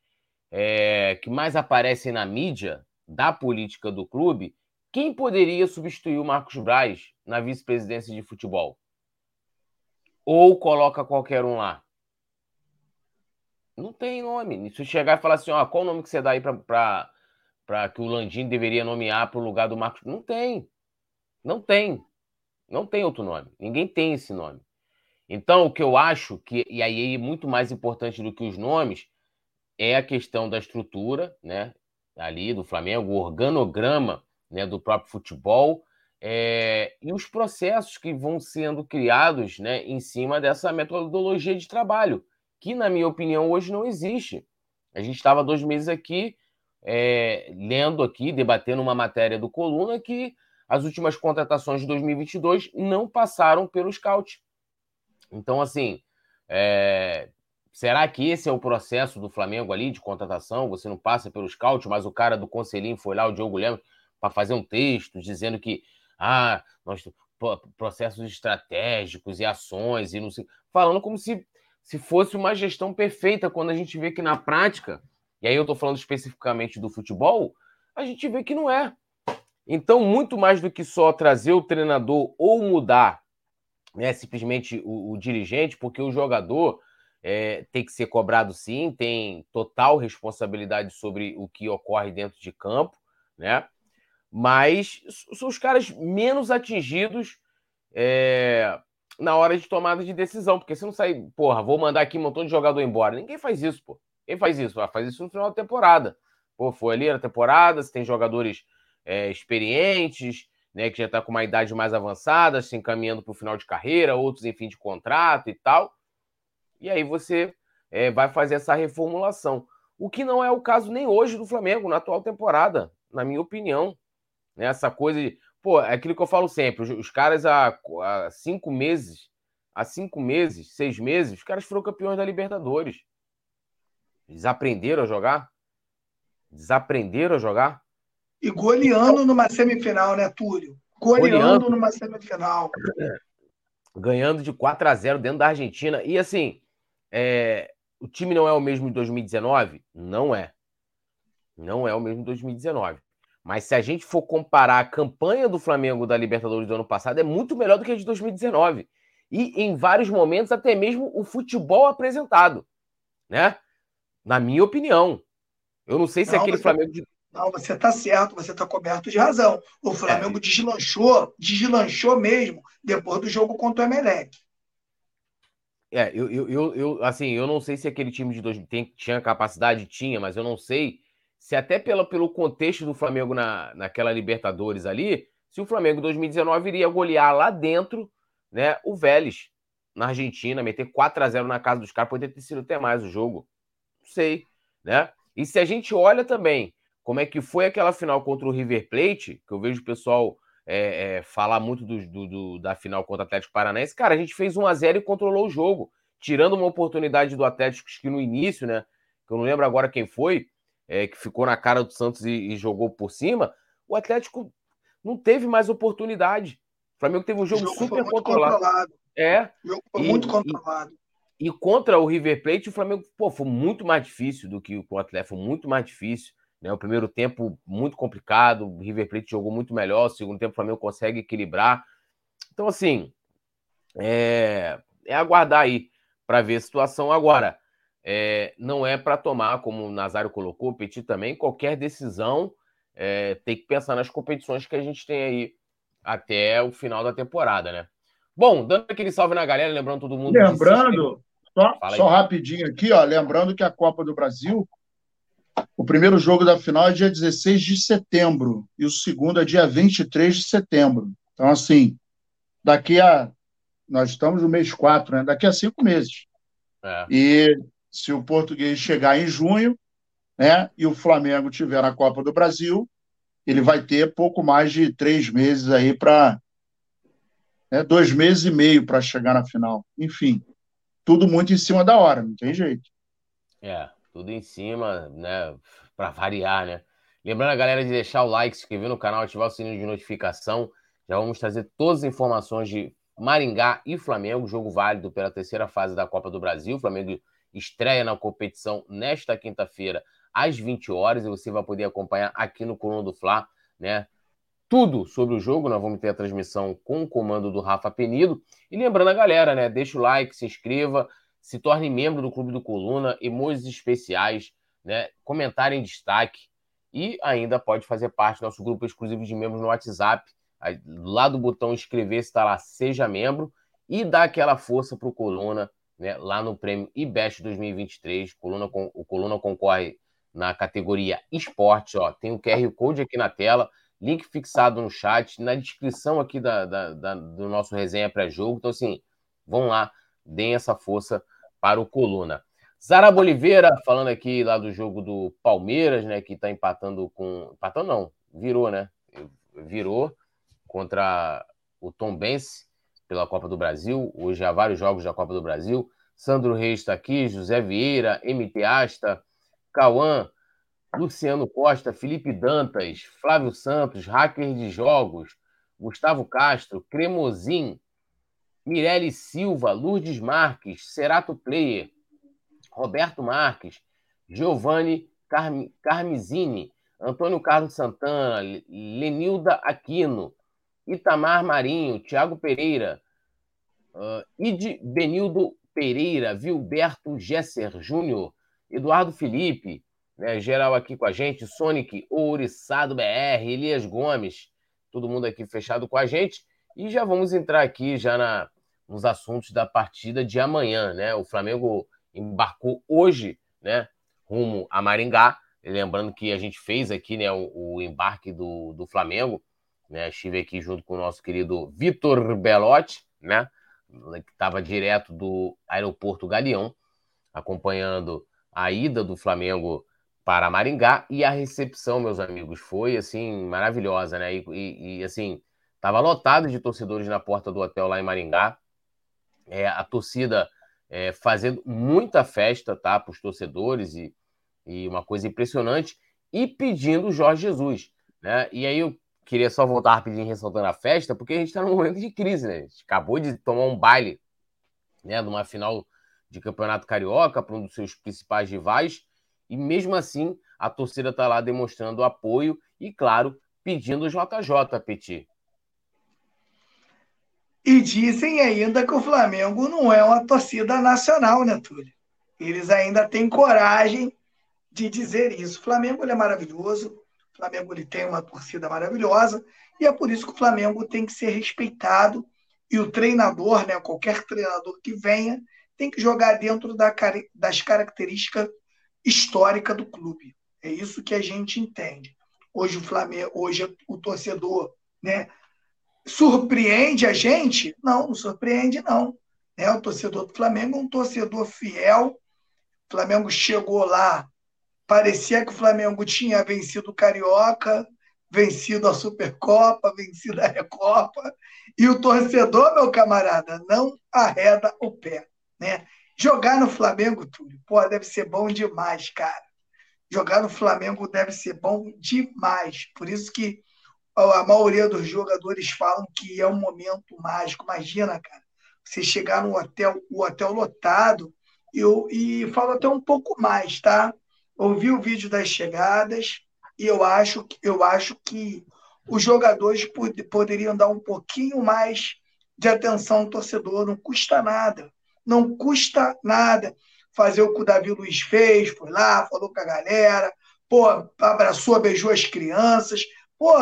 é, que mais aparecem na mídia da política do clube, Quem poderia substituir o Marcos Braz na vice-presidência de futebol? Ou coloca qualquer um lá? Não tem nome. Se chegar e falar assim, ó, qual o nome que você dá aí para que o Landim deveria nomear para o lugar do Marcos? Não tem. Não tem. Não tem outro nome. Ninguém tem esse nome. Então, o que eu acho que, e aí é muito mais importante do que os nomes, é a questão da estrutura, né? Ali do Flamengo, o organograma né, do próprio futebol é, e os processos que vão sendo criados né, em cima dessa metodologia de trabalho, que, na minha opinião, hoje não existe. A gente estava dois meses aqui, é, lendo aqui, debatendo uma matéria do Coluna que as últimas contratações de 2022 não passaram pelo scout. Então, assim, é... será que esse é o processo do Flamengo ali de contratação? Você não passa pelo scout, mas o cara do conselhinho foi lá, o Diogo Lemos, para fazer um texto dizendo que ah, nós processos estratégicos e ações e não sei, falando como se se fosse uma gestão perfeita, quando a gente vê que na prática, e aí eu estou falando especificamente do futebol, a gente vê que não é. Então, muito mais do que só trazer o treinador ou mudar né, simplesmente o, o dirigente, porque o jogador é, tem que ser cobrado sim, tem total responsabilidade sobre o que ocorre dentro de campo, né? Mas são os caras menos atingidos é, na hora de tomada de decisão, porque você não sai, porra, vou mandar aqui um montão de jogador embora. Ninguém faz isso, pô. Quem faz isso? Faz isso no final da temporada. Pô, foi ali na temporada, você tem jogadores é, experientes, né, que já está com uma idade mais avançada, se encaminhando para o final de carreira, outros em fim de contrato e tal. E aí você é, vai fazer essa reformulação. O que não é o caso nem hoje do Flamengo, na atual temporada, na minha opinião. Né, essa coisa de. Pô, é aquilo que eu falo sempre: os, os caras há, há cinco meses, há cinco meses, seis meses, os caras foram campeões da Libertadores. Desaprenderam a jogar? Desaprenderam a jogar? E goleando numa semifinal, né, Túlio? Goleando, goleando numa semifinal. Ganhando de 4 a 0 dentro da Argentina. E assim, é... o time não é o mesmo de 2019? Não é. Não é o mesmo de 2019. Mas se a gente for comparar a campanha do Flamengo da Libertadores do ano passado, é muito melhor do que a de 2019. E em vários momentos, até mesmo o futebol apresentado. Né? Na minha opinião. Eu não sei se não, aquele Flamengo de não, você está certo, você está coberto de razão. O Flamengo é. deslanchou, deslanchou mesmo depois do jogo contra o Emelec. É, eu, eu, eu, eu, assim, eu não sei se aquele time de dois tem, tinha capacidade, tinha, mas eu não sei se até pelo, pelo contexto do Flamengo na, naquela Libertadores ali, se o Flamengo 2019 iria golear lá dentro, né, o Vélez na Argentina, meter 4 a 0 na casa dos caras, poderia ter sido até mais o jogo. Sei, né? E se a gente olha também como é que foi aquela final contra o River Plate, que eu vejo o pessoal é, é, falar muito do, do, do, da final contra o Atlético Paranaense. Cara, a gente fez 1 a 0 e controlou o jogo, tirando uma oportunidade do Atlético que no início, né? Que eu não lembro agora quem foi, é, que ficou na cara do Santos e, e, jogou por cima. O Atlético não teve mais oportunidade. O Flamengo teve um jogo, jogo super controlado. controlado. É. O jogo foi e, muito controlado. E, contra o River Plate, o Flamengo pô, foi muito mais difícil do que o Atlético, foi muito mais difícil. Né? O primeiro tempo muito complicado, o River Plate jogou muito melhor, o segundo tempo o Flamengo consegue equilibrar. Então, assim, é, é aguardar aí para ver a situação. Agora, é, não é para tomar, como o Nazário colocou, o Petit também, qualquer decisão é, tem que pensar nas competições que a gente tem aí até o final da temporada, né? Bom, dando aquele salve na galera, lembrando todo mundo. Lembrando, só, só rapidinho aqui, ó, lembrando que a Copa do Brasil o primeiro jogo da final é dia 16 de setembro e o segundo é dia 23 de setembro. Então, assim, daqui a. Nós estamos no mês 4, né? Daqui a cinco meses. É. E se o português chegar em junho, né? E o Flamengo tiver na Copa do Brasil, ele vai ter pouco mais de três meses aí para. Né, dois meses e meio para chegar na final. Enfim, tudo muito em cima da hora, não tem jeito. É tudo em cima, né? Para variar, né? Lembrando a galera de deixar o like, se inscrever no canal, ativar o sininho de notificação. Já vamos trazer todas as informações de Maringá e Flamengo, jogo válido pela terceira fase da Copa do Brasil. O Flamengo estreia na competição nesta quinta-feira, às 20 horas, e você vai poder acompanhar aqui no Coluna do Fla, né? Tudo sobre o jogo. Nós vamos ter a transmissão com o comando do Rafa Penido. E lembrando a galera, né? Deixa o like, se inscreva, se torne membro do Clube do Coluna, emojis especiais, né? Comentário em destaque. E ainda pode fazer parte do nosso grupo exclusivo de membros no WhatsApp. Lá do botão inscrever-se está lá, seja membro. E dá aquela força para o Coluna, né? Lá no prêmio IBEST 2023. Coluna, o Coluna concorre na categoria esporte. Ó, tem o QR Code aqui na tela link fixado no chat, na descrição aqui da, da, da do nosso resenha pré-jogo. Então, assim, vão lá, deem essa força para o Coluna. Zara Boliveira, falando aqui lá do jogo do Palmeiras, né, que está empatando com. Empatando não, virou, né? Virou contra o Tom Bense pela Copa do Brasil. Hoje há vários jogos da Copa do Brasil. Sandro Reis está aqui, José Vieira, MT Asta, Cauã, Luciano Costa, Felipe Dantas, Flávio Santos, hacker de jogos, Gustavo Castro, Cremosin, Mirelle Silva, Lourdes Marques, Cerato Player, Roberto Marques, Giovanni Carm Carmizini, Antônio Carlos Santana, Lenilda Aquino, Itamar Marinho, Tiago Pereira, uh, Id Benildo Pereira, Vilberto Gesser Júnior, Eduardo Felipe, né, geral aqui com a gente, Sonic, Ouriçado BR, Elias Gomes, todo mundo aqui fechado com a gente. E já vamos entrar aqui já na, nos assuntos da partida de amanhã, né? O Flamengo embarcou hoje, né, rumo a Maringá. Lembrando que a gente fez aqui, né, o, o embarque do, do Flamengo, né? Estive aqui junto com o nosso querido Vitor Belotti, né, que estava direto do aeroporto Galeão, acompanhando a ida do Flamengo para Maringá e a recepção, meus amigos, foi assim maravilhosa, né? E, e, e assim, estava lotado de torcedores na porta do hotel lá em Maringá. É, a torcida é, fazendo muita festa, tá, para os torcedores e, e uma coisa impressionante e pedindo Jorge Jesus, né? E aí eu queria só voltar rapidinho ressaltando a festa, porque a gente está num momento de crise, né? A gente acabou de tomar um baile, né, numa final de campeonato carioca para um dos seus principais rivais e mesmo assim, a torcida está lá demonstrando apoio e, claro, pedindo o JJ, Petit. E dizem ainda que o Flamengo não é uma torcida nacional, né, Túlio? Eles ainda têm coragem de dizer isso. O Flamengo é maravilhoso, o Flamengo ele tem uma torcida maravilhosa, e é por isso que o Flamengo tem que ser respeitado. E o treinador, né, qualquer treinador que venha, tem que jogar dentro da, das características histórica do clube. É isso que a gente entende. Hoje o Flamengo, hoje o torcedor, né, surpreende a gente? Não, não surpreende não. Né? O torcedor do Flamengo é um torcedor fiel. O Flamengo chegou lá, parecia que o Flamengo tinha vencido o Carioca, vencido a Supercopa, vencido a Recopa, e o torcedor, meu camarada, não arreda o pé, né? Jogar no Flamengo, Túlio, pô, deve ser bom demais, cara. Jogar no Flamengo deve ser bom demais. Por isso que a maioria dos jogadores falam que é um momento mágico. Imagina, cara, você chegar no hotel, o hotel lotado, e, eu, e falo até um pouco mais, tá? Ouvi o vídeo das chegadas e eu acho, eu acho que os jogadores poderiam dar um pouquinho mais de atenção ao torcedor, não custa nada não custa nada fazer o que o Davi Luiz fez, foi lá, falou com a galera, pô, abraçou, beijou as crianças. Pô,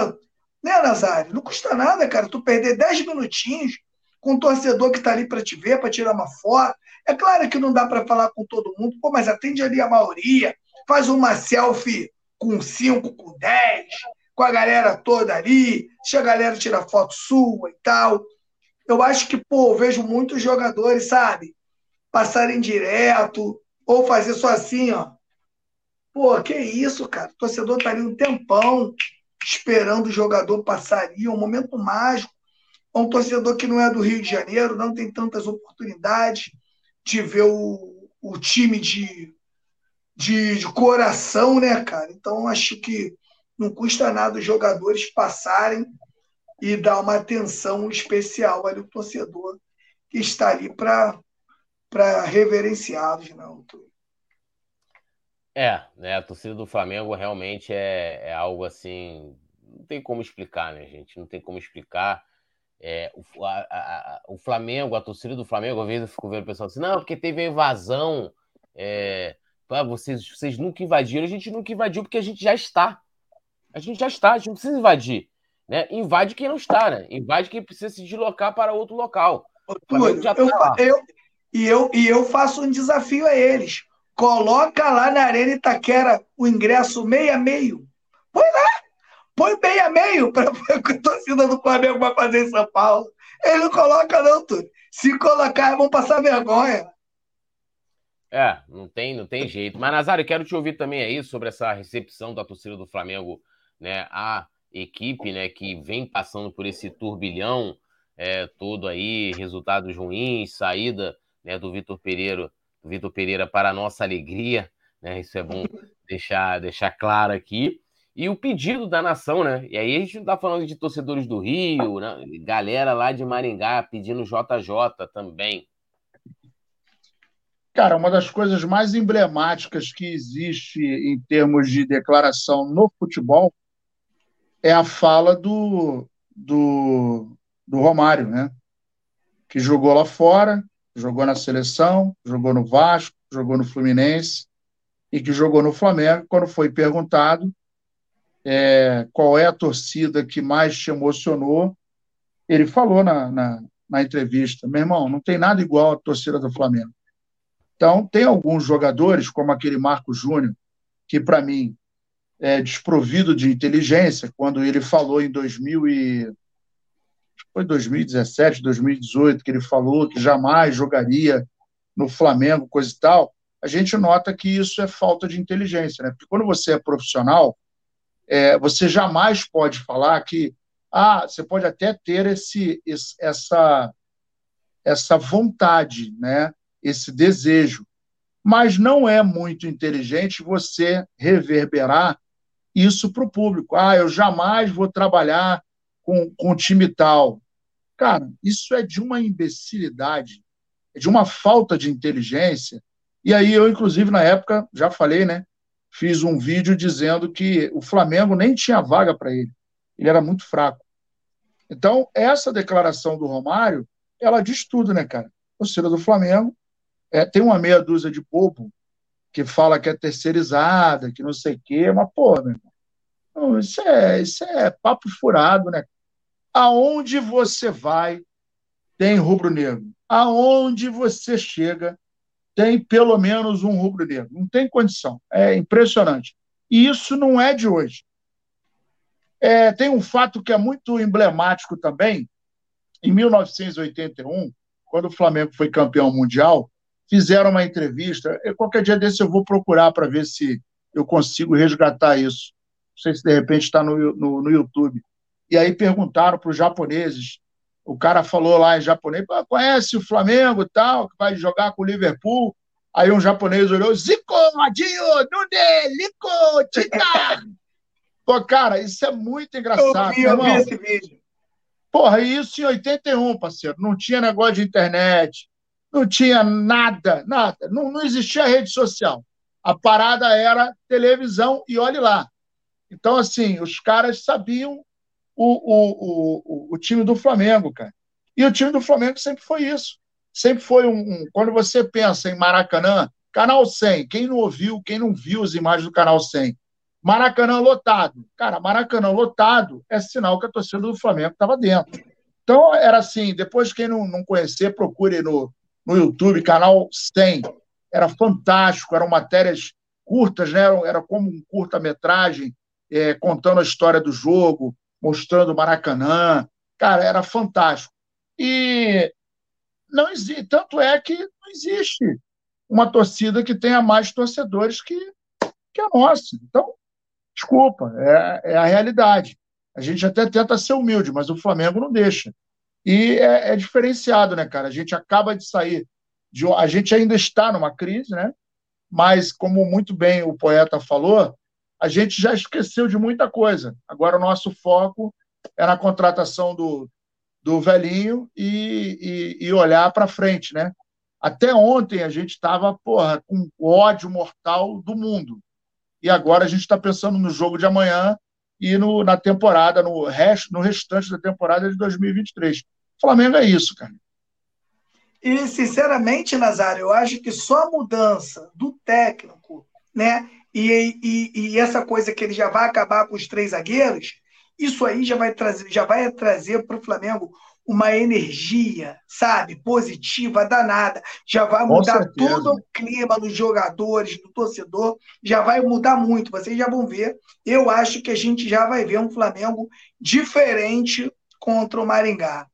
né, Nazário? Não custa nada, cara, tu perder 10 minutinhos com um torcedor que está ali para te ver, para tirar uma foto. É claro que não dá para falar com todo mundo, pô, mas atende ali a maioria, faz uma selfie com 5, com 10, com a galera toda ali, deixa a galera tirar foto sua e tal eu acho que, pô, vejo muitos jogadores, sabe, passarem direto, ou fazer só assim, ó. Pô, que isso, cara? O torcedor tá ali um tempão esperando o jogador passar ali, é um momento mágico. É um torcedor que não é do Rio de Janeiro, não tem tantas oportunidades de ver o, o time de, de, de coração, né, cara? Então, acho que não custa nada os jogadores passarem e dar uma atenção especial ali ao torcedor que está ali para reverenciá-los, não, É, né, a torcida do Flamengo realmente é, é algo assim tem como explicar, né, gente? Não tem como explicar. É, o, a, a, o Flamengo, a torcida do Flamengo, às vezes eu fico vendo o pessoal assim, não, porque teve a invasão. É, ah, vocês, vocês nunca invadiram, a gente nunca invadiu porque a gente já está. A gente já está, a gente não precisa invadir. Né? Invade quem não está, né? Invade quem precisa se deslocar para outro local. Túlio, eu, eu, e, eu, e eu faço um desafio a eles. Coloca lá na Arena Itaquera o ingresso meia meio. Põe lá! Põe meia meio para a torcida do Flamengo vai fazer em São Paulo. Ele não coloca, não, Túlio. Se colocar, vão passar vergonha. É, não tem, não tem jeito. Mas, Nazário, quero te ouvir também aí sobre essa recepção da torcida do Flamengo, né? A equipe, né, que vem passando por esse turbilhão é, todo aí, resultados ruins, saída né, do Vitor Pereira, do Vitor Pereira para a nossa alegria, né? Isso é bom deixar, deixar claro aqui. E o pedido da nação, né? E aí a gente não está falando de torcedores do Rio, né? galera lá de Maringá pedindo JJ também. Cara, uma das coisas mais emblemáticas que existe em termos de declaração no futebol é a fala do, do, do Romário, né? Que jogou lá fora, jogou na seleção, jogou no Vasco, jogou no Fluminense e que jogou no Flamengo. Quando foi perguntado é, qual é a torcida que mais te emocionou, ele falou na, na, na entrevista: meu irmão, não tem nada igual a torcida do Flamengo. Então, tem alguns jogadores, como aquele Marco Júnior, que para mim é desprovido de inteligência, quando ele falou em 2000 e... foi 2017, 2018, que ele falou que jamais jogaria no Flamengo, coisa e tal, a gente nota que isso é falta de inteligência, né? Porque quando você é profissional, é, você jamais pode falar que ah, você pode até ter esse, esse essa essa vontade, né? esse desejo. Mas não é muito inteligente você reverberar isso para o público. Ah, eu jamais vou trabalhar com, com time tal. Cara, isso é de uma imbecilidade, é de uma falta de inteligência. E aí eu, inclusive, na época, já falei, né? Fiz um vídeo dizendo que o Flamengo nem tinha vaga para ele. Ele era muito fraco. Então, essa declaração do Romário, ela diz tudo, né, cara? O torcida do Flamengo é, tem uma meia dúzia de bobo que fala que é terceirizada, que não sei o quê, mas, pô, meu isso é, isso é papo furado, né? Aonde você vai, tem rubro-negro. Aonde você chega, tem pelo menos um rubro-negro. Não tem condição. É impressionante. E isso não é de hoje. É, tem um fato que é muito emblemático também. Em 1981, quando o Flamengo foi campeão mundial, fizeram uma entrevista. Eu, qualquer dia desse eu vou procurar para ver se eu consigo resgatar isso. Não sei se de repente está no, no, no, YouTube. E aí perguntaram para os japoneses. O cara falou lá em japonês: conhece o Flamengo e tal, que vai jogar com o Liverpool. Aí um japonês olhou: Zico, Adio, Nude, Lico, Tita. Pô, cara, isso é muito engraçado. Eu vi, eu vi esse vídeo. Porra, isso em 81, parceiro. Não tinha negócio de internet, não tinha nada, nada. Não, não existia rede social. A parada era televisão e olhe lá. Então, assim, os caras sabiam o, o, o, o time do Flamengo, cara. E o time do Flamengo sempre foi isso. Sempre foi um, um. Quando você pensa em Maracanã, Canal 100, quem não ouviu, quem não viu as imagens do Canal 100? Maracanã lotado. Cara, Maracanã lotado é sinal que a torcida do Flamengo estava dentro. Então, era assim, depois quem não, não conhecer, procure no, no YouTube, canal 100. Era fantástico, eram matérias curtas, né? era como um curta-metragem, é, contando a história do jogo, mostrando o Maracanã. Cara, era fantástico. E não existe, tanto é que não existe uma torcida que tenha mais torcedores que, que a nossa. Então, desculpa, é, é a realidade. A gente até tenta ser humilde, mas o Flamengo não deixa. E é, é, diferenciado, né, cara? A gente acaba de sair de. A gente ainda está numa crise, né? Mas, como muito bem o poeta falou, a gente já esqueceu de muita coisa. Agora o nosso foco é na contratação do, do velhinho e, e, e olhar para frente, né? Até ontem a gente estava, com ódio mortal do mundo. E agora a gente está pensando no jogo de amanhã e no, na temporada, no, resto, no restante da temporada de 2023. O Flamengo é isso, cara. E, sinceramente, Nazário, eu acho que só a mudança do técnico, né? E, e, e, essa coisa que ele já vai acabar com os três zagueiros, isso aí já vai trazer, já vai trazer para o Flamengo uma energia, sabe, positiva, danada. Já vai mudar todo o clima dos jogadores, do torcedor, já vai mudar muito. Vocês já vão ver. Eu acho que a gente já vai ver um Flamengo diferente contra o Maringá.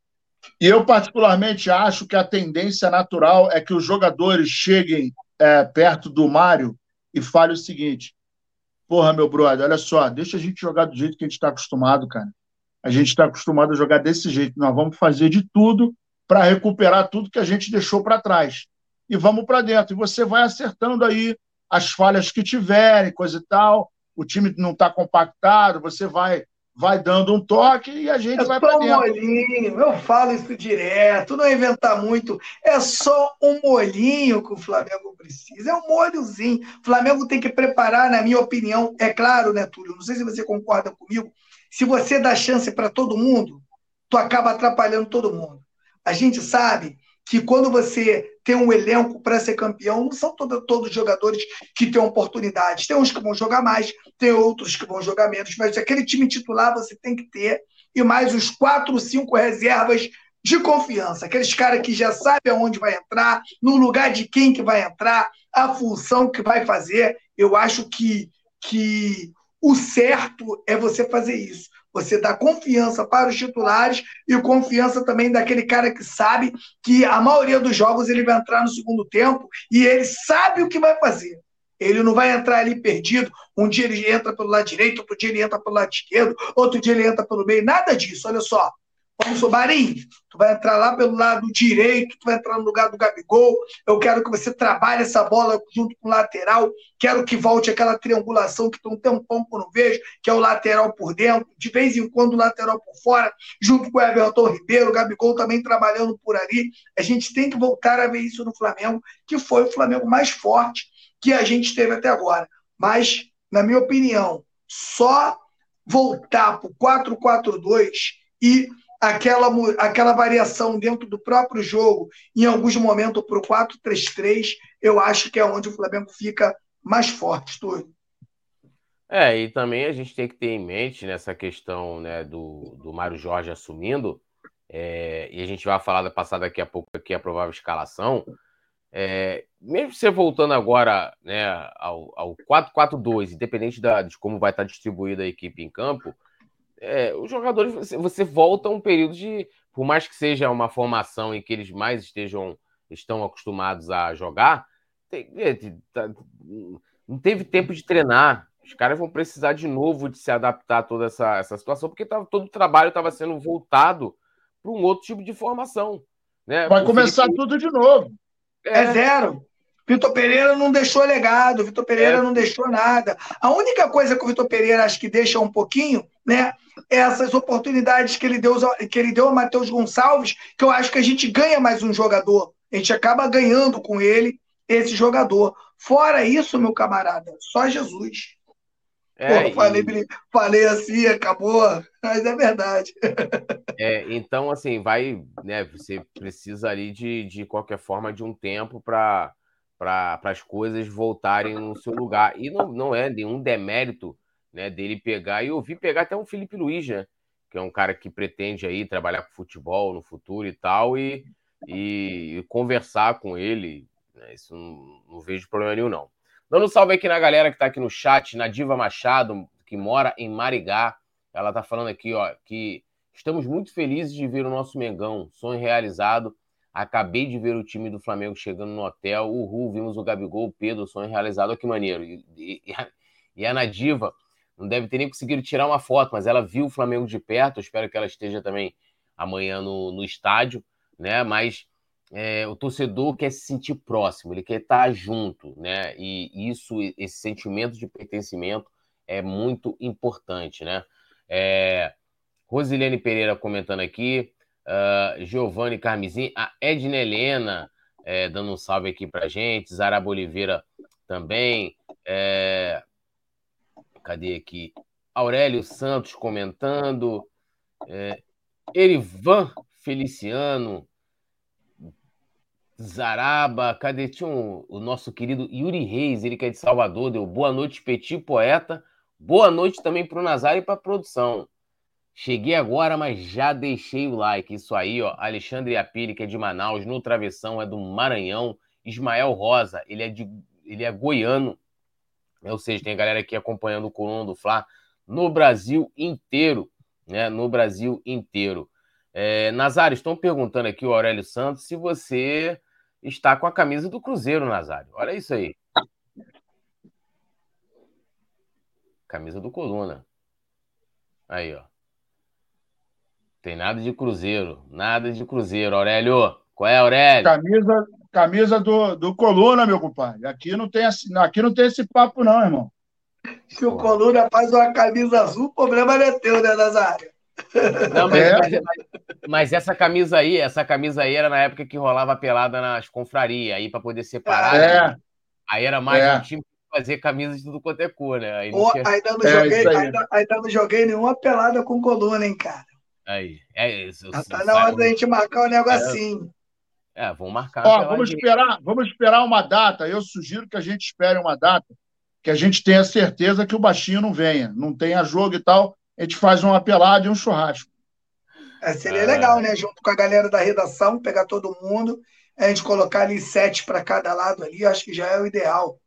E eu, particularmente, acho que a tendência natural é que os jogadores cheguem é, perto do Mário e falem o seguinte: Porra, meu brother, olha só, deixa a gente jogar do jeito que a gente está acostumado, cara. A gente está acostumado a jogar desse jeito. Nós vamos fazer de tudo para recuperar tudo que a gente deixou para trás. E vamos para dentro. E você vai acertando aí as falhas que tiverem, coisa e tal. O time não está compactado, você vai vai dando um toque e a gente é vai para dentro. Molinho, eu falo isso direto, não é inventar muito. É só um molinho que o Flamengo precisa. É um molhozinho. O Flamengo tem que preparar, na minha opinião, é claro, né, Túlio? Não sei se você concorda comigo, se você dá chance para todo mundo, tu acaba atrapalhando todo mundo. A gente sabe que quando você tem um elenco para ser campeão, não são todo, todos os jogadores que têm oportunidade. Tem uns que vão jogar mais, tem outros que vão jogar menos, mas aquele time titular você tem que ter, e mais uns quatro, cinco reservas de confiança. Aqueles caras que já sabem aonde vai entrar, no lugar de quem que vai entrar, a função que vai fazer. Eu acho que, que o certo é você fazer isso. Você dá confiança para os titulares e confiança também daquele cara que sabe que a maioria dos jogos ele vai entrar no segundo tempo e ele sabe o que vai fazer. Ele não vai entrar ali perdido. Um dia ele entra pelo lado direito, outro dia ele entra pelo lado esquerdo, outro dia ele entra pelo meio. Nada disso. Olha só. Vamos, Sobarim, tu vai entrar lá pelo lado direito, tu vai entrar no lugar do Gabigol. Eu quero que você trabalhe essa bola junto com o lateral. Quero que volte aquela triangulação que tem um tempão que eu não vejo, que é o lateral por dentro, de vez em quando o lateral por fora, junto com o Everton Ribeiro, o Gabigol também trabalhando por ali. A gente tem que voltar a ver isso no Flamengo, que foi o Flamengo mais forte que a gente teve até agora. Mas, na minha opinião, só voltar para o 4-4-2 e aquela, aquela variação dentro do próprio jogo, em alguns momentos para o 4-3-3, eu acho que é onde o Flamengo fica mais forte, Túlio. É, e também a gente tem que ter em mente nessa questão né, do, do Mário Jorge assumindo, é, e a gente vai falar da passada daqui a pouco aqui a provável escalação. É, mesmo você voltando agora né, ao, ao 4-4-2, independente da, de como vai estar distribuída a equipe em campo, é, os jogadores, você volta a um período de, por mais que seja uma formação em que eles mais estejam estão acostumados a jogar, é, tá, não teve tempo de treinar. Os caras vão precisar de novo de se adaptar a toda essa, essa situação, porque tava, todo o trabalho estava sendo voltado para um outro tipo de formação. Né? Vai o começar Felipe... tudo de novo. É, é zero. Vitor Pereira não deixou legado, Vitor Pereira é. não deixou nada. A única coisa que o Vitor Pereira acho que deixa um pouquinho, né, essas oportunidades que ele deu, que ele deu a Matheus Gonçalves, que eu acho que a gente ganha mais um jogador. A gente acaba ganhando com ele esse jogador. Fora isso, meu camarada, só Jesus. É, Pô, falei, e... falei assim, acabou, mas é verdade. É, então, assim, vai, né? Você precisa ali de, de qualquer forma de um tempo para para as coisas voltarem no seu lugar. E não, não é nenhum demérito né, dele pegar, e eu vi pegar até um Felipe Luiz, né, que é um cara que pretende aí trabalhar com futebol no futuro e tal, e, e, e conversar com ele. Né, isso não, não, vejo problema nenhum, não. Dando um salve aqui na galera que está aqui no chat, na Diva Machado, que mora em Marigá. Ela está falando aqui, ó, que estamos muito felizes de ver o nosso Mengão, sonho realizado Acabei de ver o time do Flamengo chegando no hotel. Uhul, vimos o Gabigol, o Pedro, sonho realizado. Olha que maneiro. E, e, e, a Nadiva não deve ter nem conseguido tirar uma foto, mas ela viu o Flamengo de perto. Eu espero que ela esteja também amanhã no, no estádio, né? Mas é, o torcedor quer se sentir próximo, ele quer estar junto, né? E isso, esse sentimento de pertencimento é muito importante, né? É, Rosilene Pereira comentando aqui, uh, Giovanni Carmizin, a Edna Helena é, dando um salve aqui pra gente, Zaraba Oliveira também. É... Cadê aqui? Aurélio Santos comentando. É, Erivan Feliciano. Zaraba, cadê tinha um, o nosso querido Yuri Reis, ele que é de Salvador, deu boa noite, Petit Poeta. Boa noite também para o Nazário e para a produção. Cheguei agora, mas já deixei o like. Isso aí, ó. Alexandre Apiri, que é de Manaus, no Travessão, é do Maranhão. Ismael Rosa, ele é de ele é goiano. Ou seja, tem galera aqui acompanhando o Coluna do Fla no Brasil inteiro, né? No Brasil inteiro. É, Nazário, estão perguntando aqui o Aurélio Santos se você está com a camisa do Cruzeiro, Nazário. Olha isso aí. Camisa do Coluna. Aí, ó. Tem nada de Cruzeiro. Nada de Cruzeiro. Aurélio, qual é, Aurélio? Camisa, camisa do, do Coluna, meu compadre. Aqui não, tem, aqui não tem esse papo, não, irmão. Se o Coluna faz uma camisa azul, o problema não é teu, né, Nazário? Não, mas, é. mas, mas, essa camisa aí, essa camisa aí era na época que rolava pelada nas confrarias, aí para poder separar. É. Né? Aí era mais é. um time que fazer camisa de tudo quanto é cor, né? Aí não, tinha... ainda, não é, joguei, ainda, ainda, não joguei nenhuma pelada com coluna, hein, cara. Aí, é isso. Já tá na hora da gente marcar um negocinho. É, vamos marcar. Ó, vamos esperar, vamos esperar uma data. Eu sugiro que a gente espere uma data que a gente tenha certeza que o baixinho não venha, não tenha jogo e tal a gente faz uma pelada e um churrasco. É, seria é. legal, né? Junto com a galera da redação, pegar todo mundo, a gente colocar ali sete para cada lado ali, acho que já é o ideal.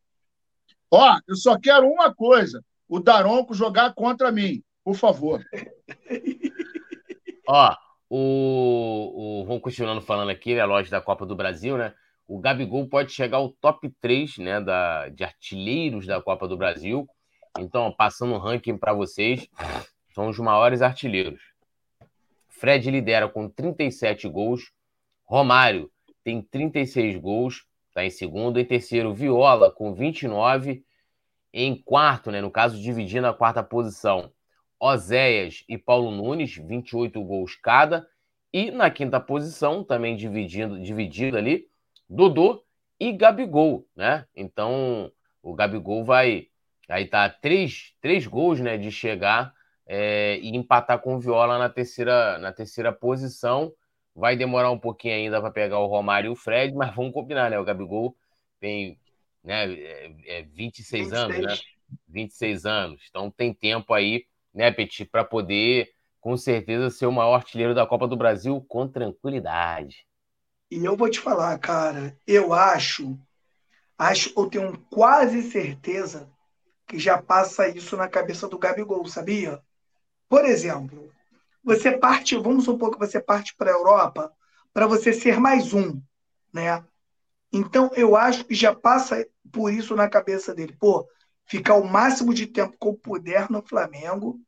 Ó, eu só quero uma coisa: o Daronco jogar contra mim, por favor. Ó, o, o, vamos continuando falando aqui, né? A loja da Copa do Brasil, né? O Gabigol pode chegar ao top 3 né, da, de artilheiros da Copa do Brasil. Então, passando um ranking para vocês, são os maiores artilheiros. Fred lidera com 37 gols. Romário tem 36 gols, está em segundo. Em terceiro, Viola com 29. Em quarto, né, no caso, dividindo a quarta posição, Oséias e Paulo Nunes, 28 gols cada. E na quinta posição, também dividindo, dividido ali, Dodô e Gabigol, né? Então, o Gabigol vai. Aí tá três, três gols né, de chegar é, e empatar com o Viola na terceira, na terceira posição. Vai demorar um pouquinho ainda para pegar o Romário e o Fred, mas vamos combinar, né? O Gabigol tem né, é, é 26 26. anos, né? 26 anos. Então tem tempo aí, né, Petit, para poder, com certeza, ser o maior artilheiro da Copa do Brasil com tranquilidade. E eu vou te falar, cara, eu acho, acho, eu tenho quase certeza que já passa isso na cabeça do Gabigol, sabia? Por exemplo, você parte, vamos supor que você parte para a Europa para você ser mais um, né? Então eu acho que já passa por isso na cabeça dele, pô, ficar o máximo de tempo que eu puder no Flamengo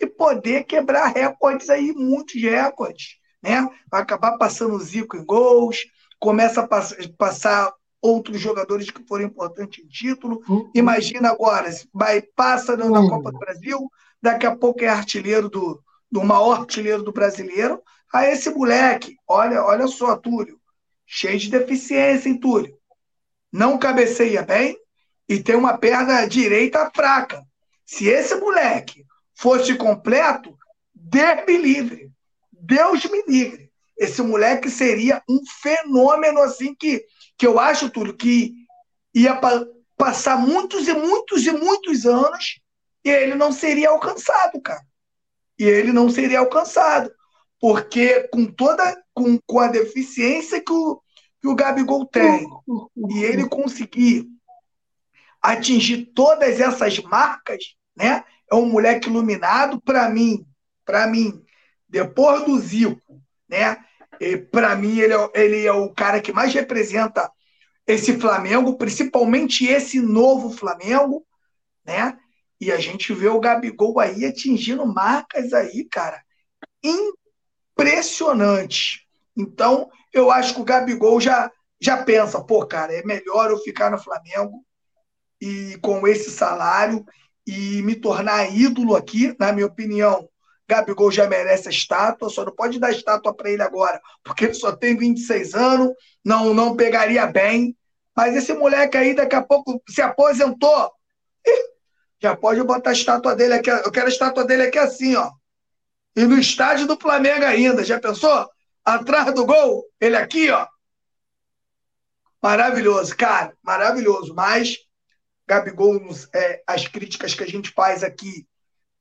e poder quebrar recordes aí, muitos recordes, né? Vai acabar passando o Zico em gols, começa a passar outros jogadores que foram importantes em título. Uhum. Imagina agora, vai passa na uhum. Copa do Brasil, daqui a pouco é artilheiro do, do maior artilheiro do brasileiro. A esse moleque, olha, olha só, Túlio, cheio de deficiência, hein, Túlio? Não cabeceia bem e tem uma perna direita fraca. Se esse moleque fosse completo, Deus me livre. Deus me livre. Esse moleque seria um fenômeno assim que, que eu acho, Túlio, que ia pa passar muitos e muitos e muitos anos e ele não seria alcançado, cara. E ele não seria alcançado. Porque com toda com, com a deficiência que o, que o Gabigol tem, e ele conseguir atingir todas essas marcas, né? É um moleque iluminado para mim, para mim, depois do Zico, né? Para mim ele é, ele é o cara que mais representa esse Flamengo, principalmente esse novo Flamengo, né? E a gente vê o Gabigol aí atingindo marcas aí, cara, impressionante. Então, eu acho que o Gabigol já, já pensa, pô, cara, é melhor eu ficar no Flamengo e com esse salário e me tornar ídolo aqui, na minha opinião. Gabigol já merece a estátua, só não pode dar estátua para ele agora, porque ele só tem 26 anos, não não pegaria bem. Mas esse moleque aí daqui a pouco se aposentou. Já pode botar a estátua dele aqui. Eu quero a estátua dele aqui assim, ó. E no estádio do Flamengo ainda. Já pensou? Atrás do gol, ele aqui, ó. Maravilhoso, cara. Maravilhoso. Mas, Gabigol, é, as críticas que a gente faz aqui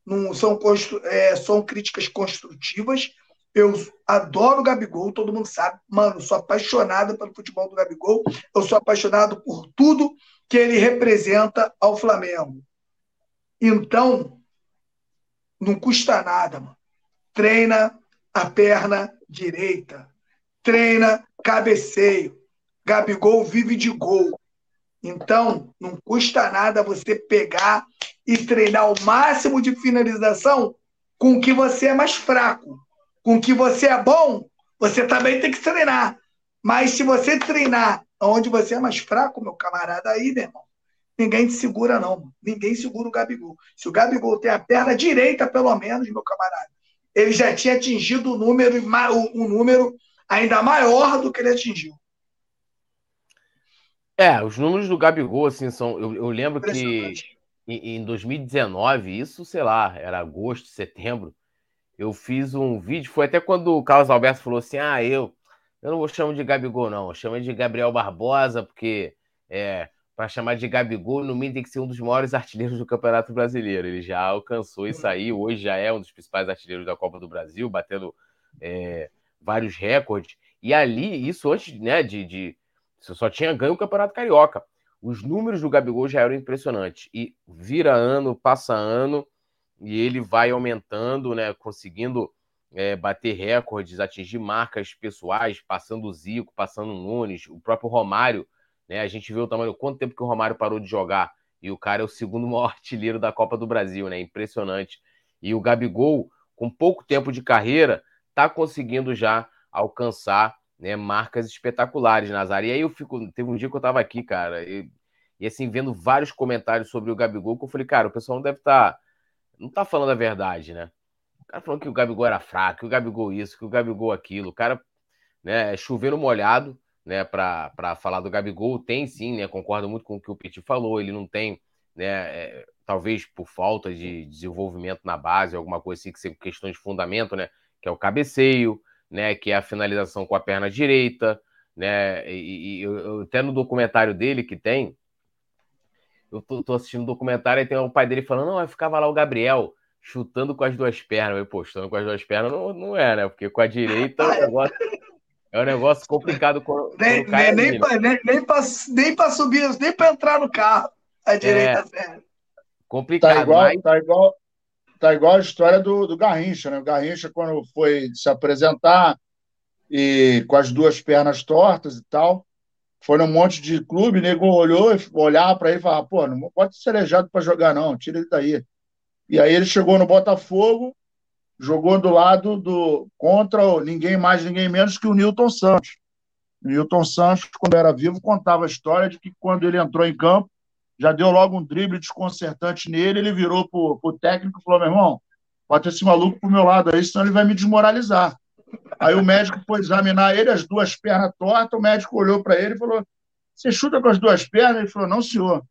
não são, é, são críticas construtivas. Eu adoro o Gabigol, todo mundo sabe. Mano, sou apaixonado pelo futebol do Gabigol. Eu sou apaixonado por tudo que ele representa ao Flamengo. Então, não custa nada, mano. Treina a perna direita. Treina cabeceio. Gabigol vive de gol. Então, não custa nada você pegar e treinar o máximo de finalização com o que você é mais fraco. Com o que você é bom, você também tem que treinar. Mas se você treinar onde você é mais fraco, meu camarada, aí, meu irmão, ninguém te segura, não. Ninguém segura o Gabigol. Se o Gabigol tem a perna direita, pelo menos, meu camarada, ele já tinha atingido um número, um número ainda maior do que ele atingiu. É, os números do Gabigol, assim, são. Eu, eu lembro que em, em 2019, isso, sei lá, era agosto, setembro, eu fiz um vídeo. Foi até quando o Carlos Alberto falou assim: ah, eu, eu não vou chamar de Gabigol, não. Eu chamo de Gabriel Barbosa, porque é, para chamar de Gabigol, no mínimo tem que ser um dos maiores artilheiros do Campeonato Brasileiro. Ele já alcançou isso aí, hoje já é um dos principais artilheiros da Copa do Brasil, batendo é, vários recordes. E ali, isso antes né, de, de. Você só tinha ganho o Campeonato Carioca. Os números do Gabigol já eram impressionantes. E vira ano, passa ano, e ele vai aumentando, né, conseguindo é, bater recordes, atingir marcas pessoais, passando o Zico, passando o Nunes, o próprio Romário né? A gente viu o tamanho, quanto tempo que o Romário parou de jogar. E o cara é o segundo maior artilheiro da Copa do Brasil, né? Impressionante. E o Gabigol, com pouco tempo de carreira, tá conseguindo já alcançar né, marcas espetaculares, Nazário. E aí eu fico. Teve um dia que eu tava aqui, cara, e, e assim, vendo vários comentários sobre o Gabigol, que eu falei, cara, o pessoal não deve estar. Tá, não tá falando a verdade, né? O cara falando que o Gabigol era fraco, que o Gabigol isso, que o Gabigol aquilo. O cara, né, é chovendo molhado né, para falar do Gabigol, tem sim, né, concordo muito com o que o Petit falou, ele não tem, né, é, talvez por falta de desenvolvimento na base, alguma coisa assim, que seja questão de fundamento, né, que é o cabeceio, né, que é a finalização com a perna direita, né, e, e eu, até no documentário dele que tem, eu tô, tô assistindo o um documentário e tem o pai dele falando, não, ficava lá o Gabriel chutando com as duas pernas, eu, pô, chutando com as duas pernas não, não é, né, porque com a direita o negócio... É um negócio complicado quando, nem, nem, nem, pra, nem, nem, pra, nem pra subir, nem pra entrar no carro. A direita é, Complicado. Tá igual, mas... tá, igual, tá igual a história do, do Garrincha, né? O Garrincha, quando foi se apresentar e com as duas pernas tortas e tal, foi num monte de clube, nego olhou, olhava para ele e falava, pô, não pode ser aleijado para jogar, não, tira ele daí. E aí ele chegou no Botafogo, jogou do lado do contra ninguém mais, ninguém menos que o Newton Santos. O Newton Santos, quando era vivo, contava a história de que quando ele entrou em campo, já deu logo um drible desconcertante nele, ele virou para o técnico e falou: meu irmão, bota esse maluco pro meu lado aí, senão ele vai me desmoralizar. Aí o médico foi examinar ele, as duas pernas tortas, o médico olhou para ele e falou: Você chuta com as duas pernas? Ele falou: Não, senhor.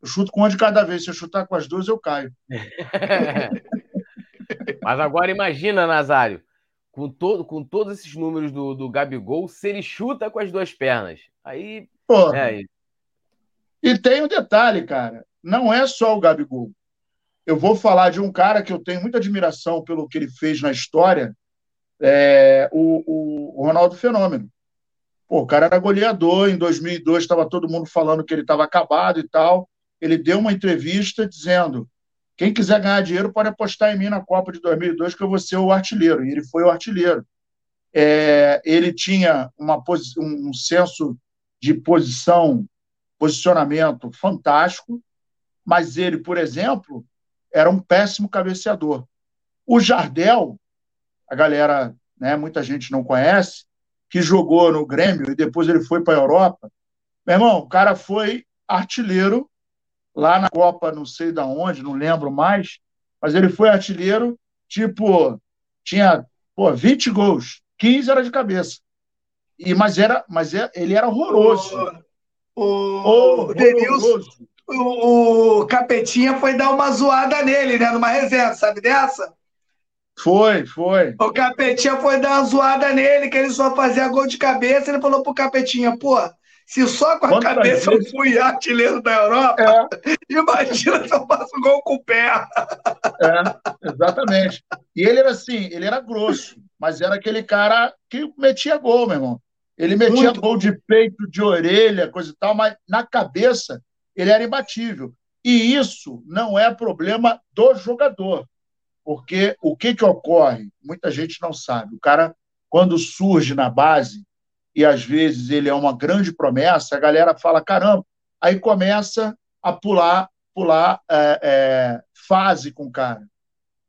Eu chuto com uma de cada vez. Se eu chutar com as duas, eu caio. Mas agora imagina, Nazário, com, todo, com todos esses números do, do Gabigol, se ele chuta com as duas pernas. Aí. Pô, é... E tem um detalhe, cara. Não é só o Gabigol. Eu vou falar de um cara que eu tenho muita admiração pelo que ele fez na história, é, o, o, Ronaldo Fenômeno. Pô, o cara era goleador, em 2002 estava todo mundo falando que ele estava acabado e tal. Ele deu uma entrevista dizendo quem quiser ganhar dinheiro pode apostar em mim na Copa de 2002, que eu vou ser o artilheiro. E ele foi o artilheiro. É, ele tinha uma, um senso de posição, posicionamento fantástico, mas ele, por exemplo, era um péssimo cabeceador. O Jardel, a galera, né, muita gente não conhece, que jogou no Grêmio e depois ele foi para a Europa. Meu irmão, o cara foi artilheiro lá na Copa, não sei da onde, não lembro mais, mas ele foi artilheiro, tipo, tinha pô, 20 gols, 15 era de cabeça. E, mas era, mas é, ele era horroroso. O, o, o Denilson, o, o Capetinha foi dar uma zoada nele, né? Numa resenha, sabe dessa? Foi, foi. O Capetinha foi dar uma zoada nele, que ele só fazia gol de cabeça. Ele falou pro Capetinha, pô, se só com a Quantas cabeça vezes? eu fui artilheiro da Europa, é. imagina se eu faço gol com o pé. É, exatamente. E ele era assim, ele era grosso, mas era aquele cara que metia gol, meu irmão. Ele metia Muito. gol de peito, de orelha, coisa e tal, mas na cabeça ele era imbatível. E isso não é problema do jogador. Porque o que, que ocorre? Muita gente não sabe. O cara, quando surge na base, e às vezes ele é uma grande promessa, a galera fala: caramba, aí começa a pular, pular é, é, fase com o cara.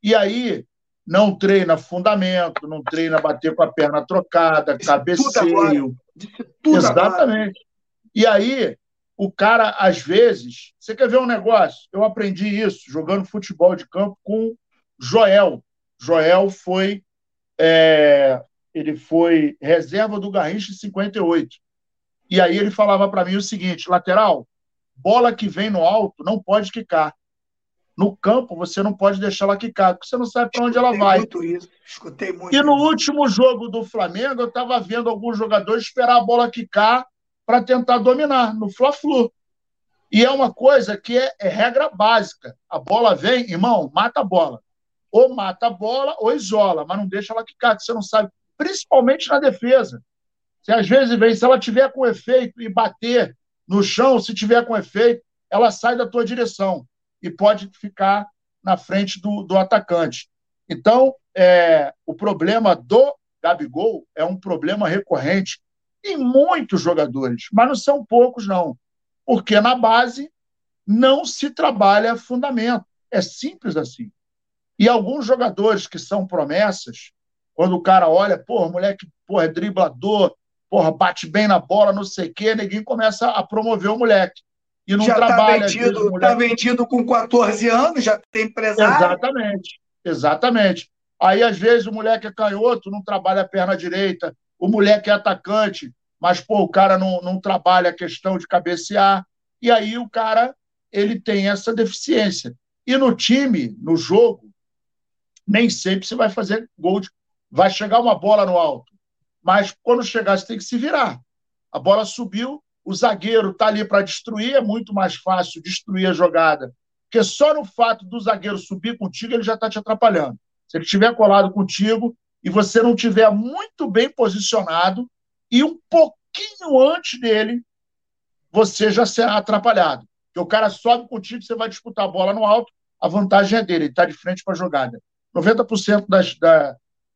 E aí não treina fundamento, não treina bater com a perna trocada, cabeceio. Tudo Exatamente. Agora. E aí, o cara, às vezes, você quer ver um negócio? Eu aprendi isso jogando futebol de campo com Joel. Joel foi é, ele foi reserva do Garrincha em 58. E aí ele falava para mim o seguinte: lateral, bola que vem no alto não pode quicar. No campo você não pode deixar ela quicar, porque você não sabe para onde ela vai. Muito isso. Escutei muito. E no isso. último jogo do Flamengo, eu estava vendo alguns jogadores esperar a bola quicar para tentar dominar no Fla-Flu. E é uma coisa que é, é regra básica. A bola vem, irmão, mata a bola ou mata a bola ou isola, mas não deixa ela quicar, que você não sabe, principalmente na defesa. Se às vezes vem, se ela tiver com efeito e bater no chão, se tiver com efeito, ela sai da tua direção e pode ficar na frente do, do atacante. Então, é, o problema do Gabigol é um problema recorrente em muitos jogadores, mas não são poucos, não. Porque na base não se trabalha fundamento. É simples assim. E alguns jogadores que são promessas, quando o cara olha, porra, moleque, porra, é driblador, porra, bate bem na bola, não sei o quê, ninguém começa a promover o moleque. E não já tá trabalha. Está vendido, tá moleque... tá vendido com 14 anos, já tem empresário. Exatamente, exatamente. Aí, às vezes, o moleque é canhoto, não trabalha a perna direita, o moleque é atacante, mas, pô, o cara não, não trabalha a questão de cabecear, e aí o cara ele tem essa deficiência. E no time, no jogo, nem sempre você vai fazer gol de... Vai chegar uma bola no alto. Mas quando chegar, você tem que se virar. A bola subiu, o zagueiro está ali para destruir, é muito mais fácil destruir a jogada. Porque só no fato do zagueiro subir contigo, ele já está te atrapalhando. Se ele estiver colado contigo e você não estiver muito bem posicionado e um pouquinho antes dele, você já será atrapalhado. Porque o cara sobe contigo, você vai disputar a bola no alto, a vantagem é dele, ele está de frente para a jogada. 90% das,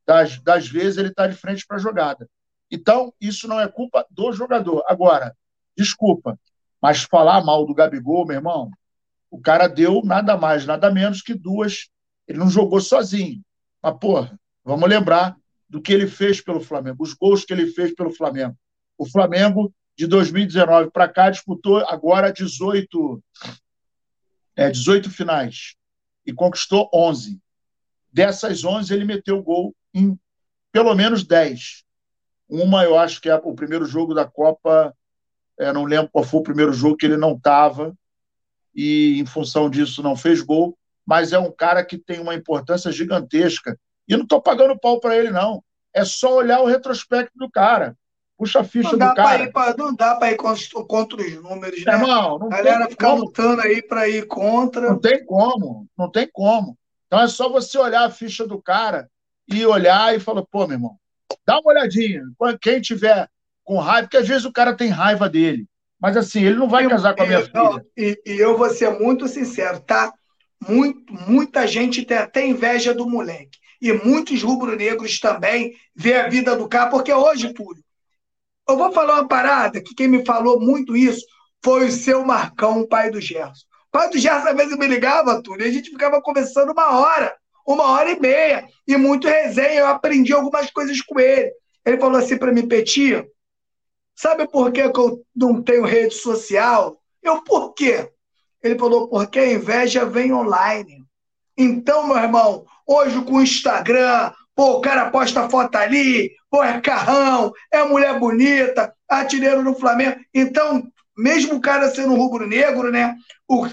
das, das vezes ele está de frente para a jogada. Então, isso não é culpa do jogador. Agora, desculpa, mas falar mal do Gabigol, meu irmão, o cara deu nada mais, nada menos que duas. Ele não jogou sozinho. Mas, porra, vamos lembrar do que ele fez pelo Flamengo, os gols que ele fez pelo Flamengo. O Flamengo, de 2019 para cá, disputou agora 18, é, 18 finais e conquistou 11. Dessas 11, ele meteu gol em pelo menos 10. Uma, eu acho que é o primeiro jogo da Copa, é, não lembro qual foi o primeiro jogo que ele não estava, e em função disso não fez gol, mas é um cara que tem uma importância gigantesca. E não estou pagando pau para ele, não. É só olhar o retrospecto do cara. Puxa a ficha do cara. Pra, não dá para ir contra, os números, né? Não, não a galera fica como. lutando aí para ir contra. Não tem como, não tem como. Então é só você olhar a ficha do cara e olhar e falar, pô, meu irmão, dá uma olhadinha. Quem tiver com raiva, porque às vezes o cara tem raiva dele. Mas assim, ele não vai casar com a minha eu, filha. E, e, eu vou ser muito sincero, tá? Muito, muita gente tem até inveja do moleque. E muitos rubro-negros também vê a vida do cara, porque hoje, Túlio, eu vou falar uma parada que quem me falou muito isso foi o seu Marcão, pai do Gerson. Pai do Gerson às vezes me ligava, Túlio, e a gente ficava conversando uma hora, uma hora e meia, e muito resenha. Eu aprendi algumas coisas com ele. Ele falou assim para mim, Petinho, sabe por que, eu não tenho rede social? Eu, por quê? Ele falou, porque a inveja vem online. Então, meu irmão, hoje com o Instagram, pô, o cara posta foto ali, pô, é carrão, é mulher bonita, artilheiro no Flamengo. Então, mesmo o cara sendo rubro-negro, né?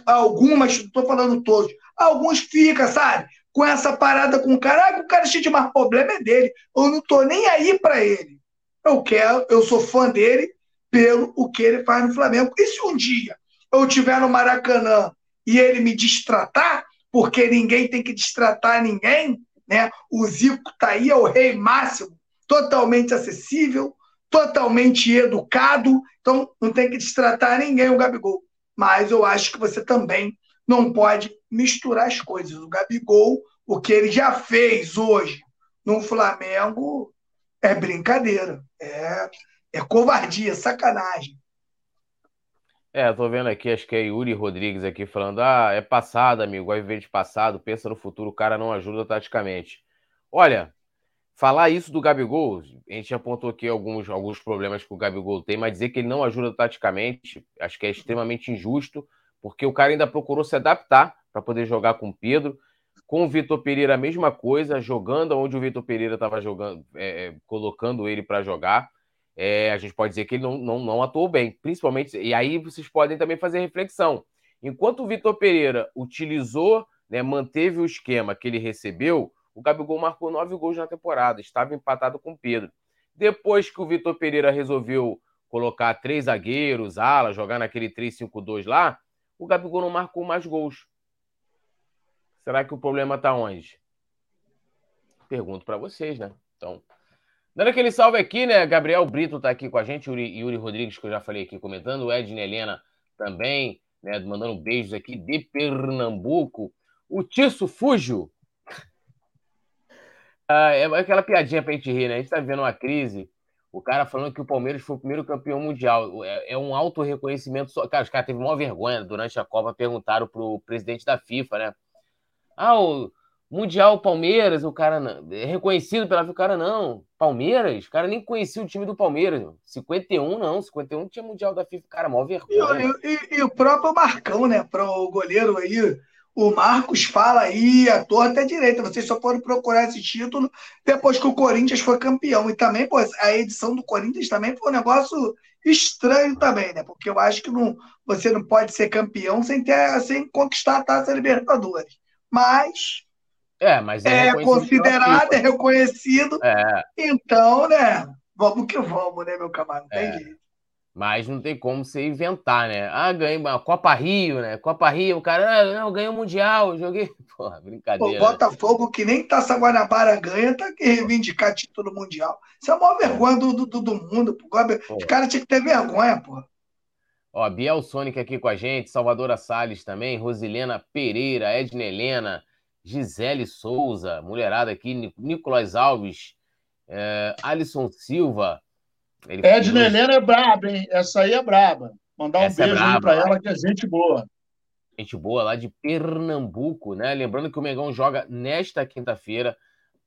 Algumas, estou falando todos, alguns fica, sabe? Com essa parada com o cara, ah, o cara cheio de mais problema é dele. Eu não tô nem aí para ele. Eu quero, eu sou fã dele pelo o que ele faz no Flamengo. E se um dia eu estiver no Maracanã e ele me distratar, porque ninguém tem que distratar ninguém, né? O Zico tá aí, é o rei máximo, totalmente acessível, totalmente educado, então não tem que distratar ninguém o Gabigol. Mas eu acho que você também não pode misturar as coisas. O Gabigol, o que ele já fez hoje no Flamengo, é brincadeira, é, é covardia, sacanagem. É, tô vendo aqui, acho que é Yuri Rodrigues aqui falando: ah, é passado, amigo, vai viver de passado, pensa no futuro, o cara não ajuda taticamente. Olha, falar isso do Gabigol, a gente apontou aqui alguns, alguns problemas que o Gabigol tem, mas dizer que ele não ajuda taticamente, acho que é extremamente injusto, porque o cara ainda procurou se adaptar para poder jogar com o Pedro. Com o Vitor Pereira, a mesma coisa, jogando onde o Vitor Pereira estava jogando, é, é colocando ele para jogar é, a gente pode dizer que ele não, não, não atuou bem, principalmente. E aí vocês podem também fazer reflexão. Enquanto o Vitor Pereira utilizou, né, manteve o esquema que ele recebeu, o Gabigol marcou nove gols na temporada, estava empatado com o Pedro. Depois que o Vitor Pereira resolveu colocar três zagueiros, ala, jogar naquele 3-5-2 lá, o Gabigol não marcou mais gols. Será que o problema está onde? Pergunto para vocês, né? Então, Dando aquele salve aqui, né? Gabriel Brito está aqui com a gente, Yuri, Yuri Rodrigues, que eu já falei aqui comentando, o Edna Helena também, né? Mandando beijos aqui de Pernambuco. O Tisso Fujo. Ah, é aquela piadinha pra gente rir, né? A gente tá vivendo uma crise. O cara falando que o Palmeiras foi o primeiro campeão mundial. É, é um auto reconhecimento só. Cara, os caras teve uma vergonha durante a Copa, perguntaram pro presidente da FIFA, né? Ah, o Mundial Palmeiras, o cara não, é reconhecido pela o cara não. Palmeiras, o cara nem conhecia o time do Palmeiras. 51 não, 51 tinha Mundial da FIFA, cara, mó vergonha. E, e, e o próprio Marcão, né, para o goleiro aí, o Marcos fala aí a torta é direita, vocês só foram procurar esse título depois que o Corinthians foi campeão. E também, pô, a edição do Corinthians também foi um negócio estranho também, né? Porque eu acho que não, você não pode ser campeão sem ter sem conquistar a Taça Libertadores. Mas é, mas é, é considerado, é reconhecido. É. Então, né? Vamos que vamos, né, meu camarada? Não é. tem jeito. Mas não tem como você inventar, né? Ah, ganhei uma Copa Rio, né? Copa Rio, o cara, ah, não, ganhei o Mundial, joguei. Porra, brincadeira. O Botafogo, que nem Taça Guanabara ganha, tá que reivindicar título mundial. Isso é a maior vergonha do, do, do mundo. Os caras tinham que ter vergonha, porra. Ó, Biel Sonic aqui com a gente, Salvadora Salles também, Rosilena Pereira, Edna Helena, Gisele Souza, mulherada aqui, Nicolas Alves, é, Alisson Silva. Edna Helena é braba, hein? Essa aí é braba. Mandar um Essa é beijo é para ela, que é gente boa. Gente boa lá de Pernambuco, né? Lembrando que o Mengão joga nesta quinta-feira,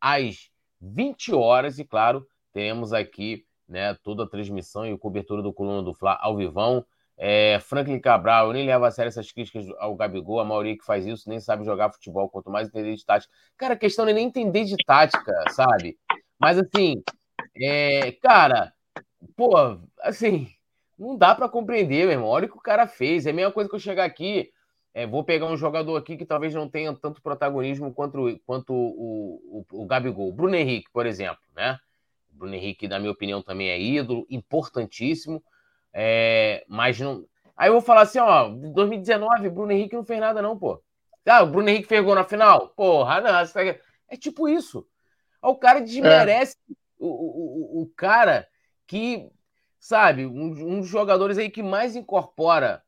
às 20 horas, e claro, temos aqui né, toda a transmissão e cobertura do Coluna do Fla ao vivão. É, Franklin Cabral, eu nem levo a sério essas críticas ao Gabigol, a maioria que faz isso nem sabe jogar futebol, quanto mais entender de tática. Cara, a questão não é nem entender de tática, sabe? Mas assim, é, cara, pô, assim, não dá para compreender, meu irmão. Olha o que o cara fez. É a mesma coisa que eu chegar aqui, é, vou pegar um jogador aqui que talvez não tenha tanto protagonismo quanto, quanto o, o, o Gabigol. Bruno Henrique, por exemplo, né? Bruno Henrique, na minha opinião, também é ídolo, importantíssimo é, mas não. Aí eu vou falar assim, ó, 2019, Bruno Henrique não fez nada, não, pô. Ah, o Bruno Henrique fez na final? Porra, não. Tá é tipo isso. O cara desmerece é. o, o, o, cara que, sabe, um, um, dos jogadores aí que mais incorpora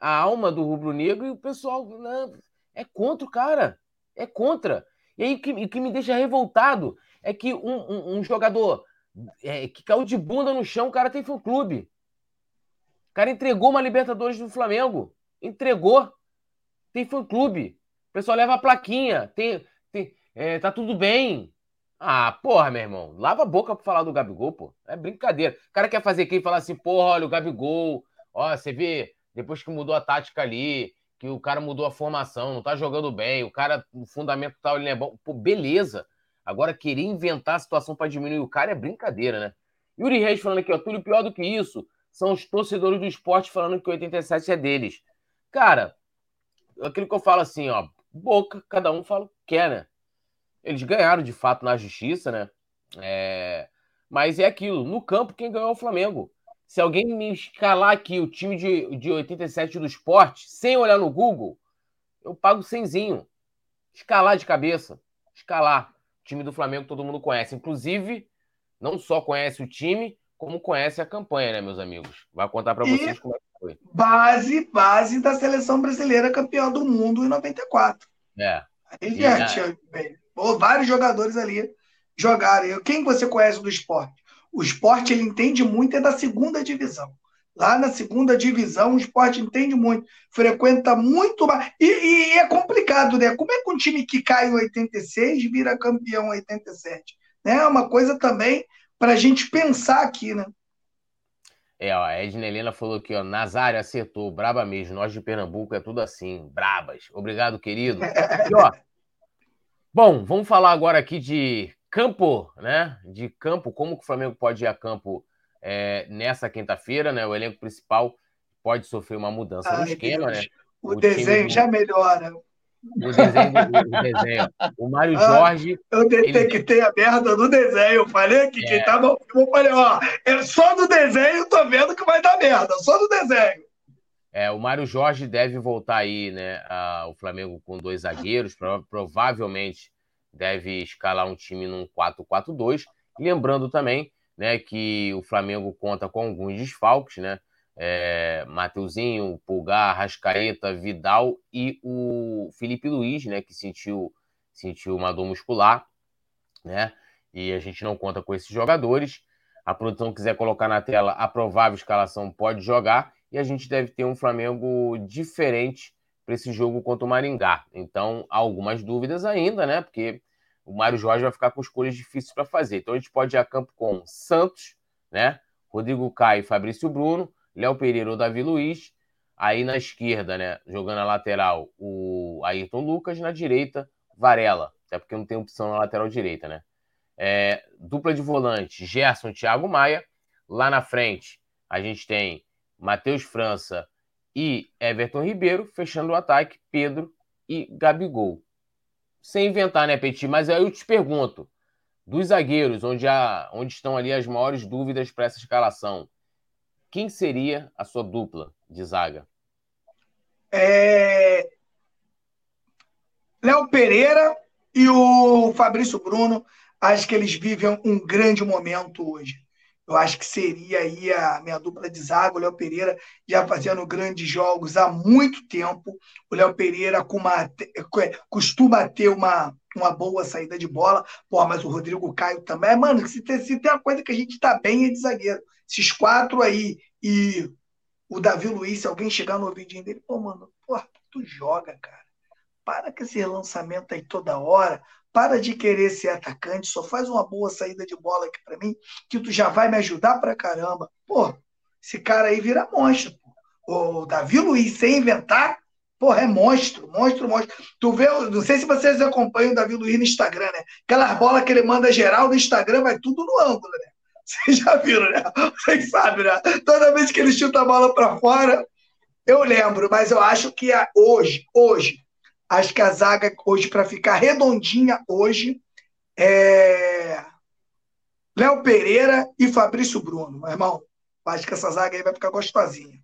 a alma do rubro-negro e o pessoal não, é contra o cara. É contra. E aí o que, o que me deixa revoltado é que um, um, um jogador é, que caiu de bunda no chão, o cara tem fã-clube cara entregou uma Libertadores do Flamengo. Entregou. Tem fã-clube. O pessoal leva a plaquinha. Tem, tem, é, tá tudo bem. Ah, porra, meu irmão. Lava a boca pra falar do Gabigol, pô. É brincadeira. O cara quer fazer e falar assim, porra, olha o Gabigol. Ó, você vê, depois que mudou a tática ali, que o cara mudou a formação, não tá jogando bem, o cara, o fundamento tal, ele é bom. Pô, beleza. Agora, querer inventar a situação para diminuir o cara é brincadeira, né? Yuri Reis falando aqui, ó, tudo pior do que isso são os torcedores do esporte falando que o 87 é deles. Cara, aquilo que eu falo assim, ó, boca, cada um fala o que quer, né? Eles ganharam de fato na justiça, né? É... Mas é aquilo, no campo quem ganhou é o Flamengo. Se alguém me escalar aqui o time de, de 87 do esporte, sem olhar no Google, eu pago cenzinho. Escalar de cabeça. Escalar. O time do Flamengo todo mundo conhece. Inclusive, não só conhece o time, como conhece a campanha, né, meus amigos? Vai contar para vocês como é que foi. Base, base da seleção brasileira campeã do mundo em 94. É. Aí, gente, é... vários jogadores ali jogaram. Quem você conhece do esporte? O esporte ele entende muito é da segunda divisão. Lá na segunda divisão, o esporte entende muito, frequenta muito mais. E, e, é complicado, né? Como é que um time que cai em 86 vira campeão em 87? Né? É uma coisa também para a gente pensar aqui, né? É, ó, a Edna Helena falou aqui, ó, Nazário acertou, braba mesmo, nós de Pernambuco é tudo assim, brabas. Obrigado, querido. E, ó, bom, vamos falar agora aqui de campo, né? De campo, como que o Flamengo pode ir a campo é, nessa quinta-feira, né? O elenco principal pode sofrer uma mudança Ai, no esquema, Deus. né? O, o desenho do... já melhora. O desenho, o desenho. O Mário ah, Jorge. Eu detectei ele... a merda do desenho. Eu falei que é. quem tava. Eu falei, ó, é só do desenho, tô vendo que vai dar merda, só do desenho. É, o Mário Jorge deve voltar aí, né? A, o Flamengo com dois zagueiros, provavelmente deve escalar um time num 4-4-2. Lembrando também né, que o Flamengo conta com alguns desfalques, né? É, Mateuzinho, Pulgar, Rascaeta, Vidal e o Felipe Luiz, né, que sentiu, sentiu uma dor muscular, né? E a gente não conta com esses jogadores. A produção quiser colocar na tela a provável escalação, pode jogar. E a gente deve ter um Flamengo diferente para esse jogo contra o Maringá. Então, há algumas dúvidas ainda, né? Porque o Mário Jorge vai ficar com escolhas difíceis para fazer. Então a gente pode ir a campo com Santos, né? Rodrigo Caio, Fabrício Bruno, Léo Pereira ou Davi Luiz. Aí na esquerda, né? Jogando a lateral, o Ayrton Lucas. Na direita, Varela. Até porque não tem opção na lateral direita, né? É, dupla de volante, Gerson Thiago Maia. Lá na frente, a gente tem Matheus França e Everton Ribeiro. Fechando o ataque, Pedro e Gabigol sem inventar, né, Petit? Mas aí eu te pergunto, dos zagueiros, onde, há, onde estão ali as maiores dúvidas para essa escalação, quem seria a sua dupla de zaga? É... Léo Pereira e o Fabrício Bruno, acho que eles vivem um grande momento hoje. Eu acho que seria aí a minha dupla de zaga, o Léo Pereira já fazendo grandes jogos há muito tempo. O Léo Pereira com uma, costuma ter uma, uma boa saída de bola. Pô, mas o Rodrigo Caio também. Mano, se tem, se tem uma coisa que a gente tá bem é de zagueiro. Esses quatro aí e o Davi Luiz, se alguém chegar no ouvidinho dele, pô, mano, pô, tu joga, cara. Para com esse lançamento aí toda hora. Para de querer ser atacante, só faz uma boa saída de bola aqui para mim, que tu já vai me ajudar pra caramba. Pô, esse cara aí vira monstro. Pô. O Davi Luiz, sem inventar, porra, é monstro, monstro, monstro. Tu vê, não sei se vocês acompanham o Davi Luiz no Instagram, né? Aquelas bolas que ele manda geral no Instagram, vai tudo no ângulo, né? Vocês já viram, né? Vocês sabem, né? Toda vez que ele chuta a bola para fora, eu lembro, mas eu acho que hoje, hoje, Acho que a zaga hoje, para ficar redondinha hoje, é Léo Pereira e Fabrício Bruno, meu irmão. Acho que essa zaga aí vai ficar gostosinha.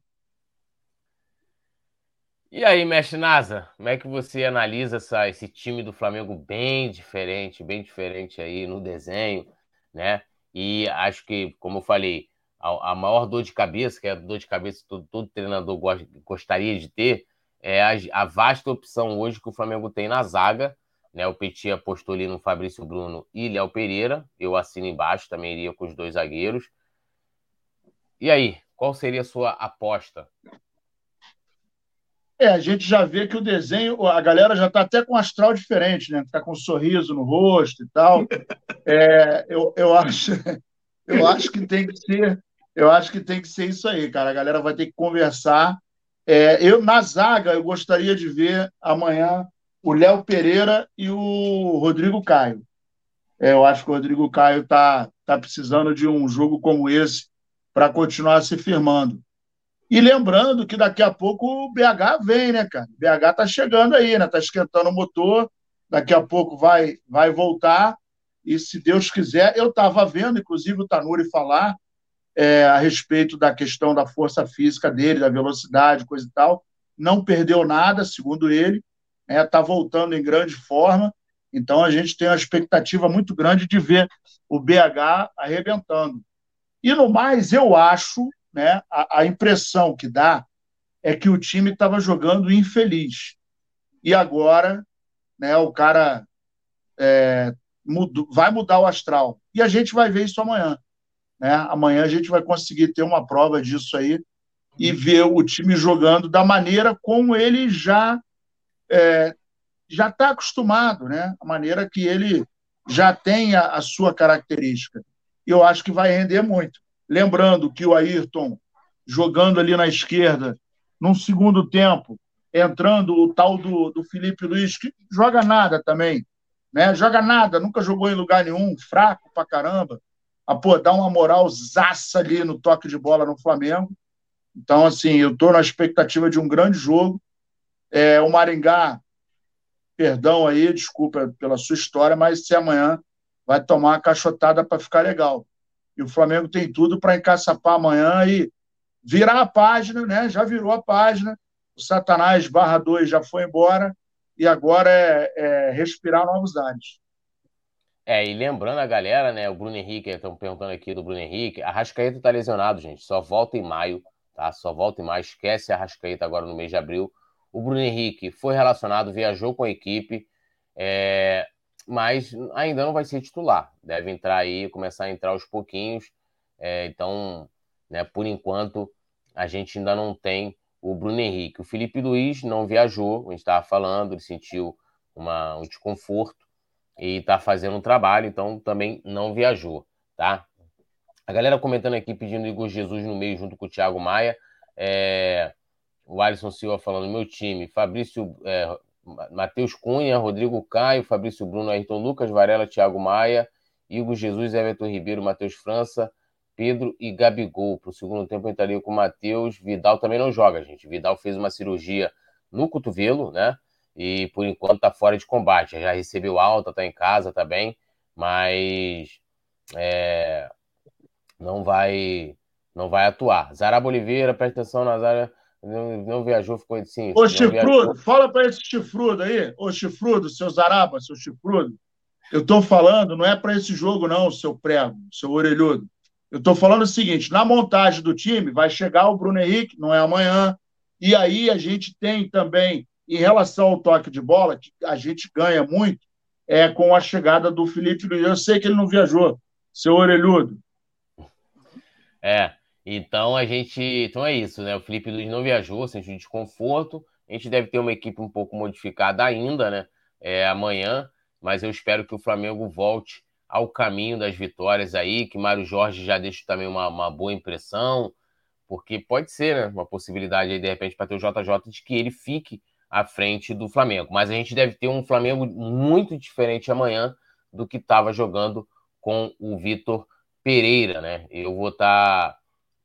E aí, mestre Nasa, como é que você analisa essa, esse time do Flamengo bem diferente, bem diferente aí no desenho, né? E acho que, como eu falei, a, a maior dor de cabeça, que é a dor de cabeça que todo, todo treinador gostaria de ter, é a, a, vasta opção hoje que o Flamengo tem na zaga. Né? O Petit apostou ali no Fabrício Bruno e Léo Pereira. Eu assino embaixo, também iria com os dois zagueiros. E aí, qual seria a sua aposta? É, a gente já vê que o desenho, a galera já está até com um astral diferente, né? Está com um sorriso no rosto e tal. É, eu, eu, acho, eu acho que tem que ser, eu acho que tem que ser isso aí, cara. A galera vai ter que conversar é, eu, na zaga, eu gostaria de ver amanhã o Léo Pereira e o Rodrigo Caio. É, eu acho que o Rodrigo Caio está tá precisando de um jogo como esse para continuar se firmando. E lembrando que daqui a pouco o BH vem, né, cara? O BH tá chegando aí, né? Tá esquentando o motor, daqui a pouco vai, vai voltar. E se Deus quiser, eu estava vendo, inclusive, o Tanuri falar é, a respeito da questão da força física dele, da velocidade, coisa e tal. Não perdeu nada, segundo ele, está né? Voltando em grande forma. Então a gente tem uma expectativa muito grande de ver o BH arrebentando. E no mais, eu acho, né, a, a impressão que dá é que o time estava jogando infeliz. E agora, né, o cara é, mudo, vai mudar o astral. E a gente vai ver isso amanhã. Né? Amanhã a gente vai conseguir ter uma prova disso aí e ver o time jogando da maneira como ele já é, já está acostumado, né? A maneira que ele já tem a, a sua característica. E eu acho que vai render muito. Lembrando que o Ayrton jogando ali na esquerda, num segundo tempo, entrando o tal do, do Felipe Luiz, que joga nada também, né? Joga nada, nunca jogou em lugar nenhum, fraco pra caramba a pô, dar uma moral zaça ali no toque de bola no Flamengo. Então, assim, eu estou na expectativa de um grande jogo. É, o Maringá, perdão aí, desculpa pela sua história, mas se amanhã vai tomar uma cachotada para ficar legal. E o Flamengo tem tudo para encaçapar amanhã e virar a página, né? Já virou a página. O Satanás barra 2 já foi embora e agora é, é respirar novos ares. É, e lembrando a galera, né? O Bruno Henrique, estão perguntando aqui do Bruno Henrique. A Rascaeta tá lesionado, gente. Só volta em maio, tá? Só volta em maio. Esquece a Rascaeta agora no mês de abril. O Bruno Henrique foi relacionado, viajou com a equipe, é... mas ainda não vai ser titular. Deve entrar aí, começar a entrar aos pouquinhos. É... Então, né, por enquanto, a gente ainda não tem o Bruno Henrique. O Felipe Luiz não viajou, a gente estava falando, ele sentiu uma, um desconforto e está fazendo um trabalho, então também não viajou, tá? A galera comentando aqui, pedindo Igor Jesus no meio junto com o Thiago Maia. É... O Alisson Silva falando, meu time, Fabrício, é... Matheus Cunha, Rodrigo Caio, Fabrício Bruno, Ayrton Lucas, Varela, Thiago Maia, Igor Jesus, Everton Ribeiro, Matheus França, Pedro e Gabigol. Para o segundo tempo eu entraria com o Matheus. Vidal também não joga, gente. Vidal fez uma cirurgia no cotovelo, né? e por enquanto está fora de combate. Já recebeu alta, está em casa, está bem, mas é, não vai não vai atuar. Zaraba Oliveira, presta atenção, Nazário. Não, não viajou, ficou assim. Ô, chifrudo, fala para esse chifrudo aí. Ô, chifrudo, seu Zaraba, seu chifrudo. Eu estou falando, não é para esse jogo, não, seu prego, seu orelhudo. Eu estou falando o seguinte: na montagem do time vai chegar o Bruno Henrique, não é amanhã. E aí a gente tem também em relação ao toque de bola, que a gente ganha muito, é com a chegada do Felipe Luiz. Eu sei que ele não viajou, seu orelhudo. É, então a gente. Então é isso, né? O Felipe Luiz não viajou, sentiu desconforto. A gente deve ter uma equipe um pouco modificada ainda, né? É, amanhã, mas eu espero que o Flamengo volte ao caminho das vitórias aí, que Mário Jorge já deixa também uma, uma boa impressão, porque pode ser, né? Uma possibilidade aí, de repente, para ter o JJ de que ele fique à frente do Flamengo. Mas a gente deve ter um Flamengo muito diferente amanhã do que estava jogando com o Vitor Pereira, né? Eu vou estar tá,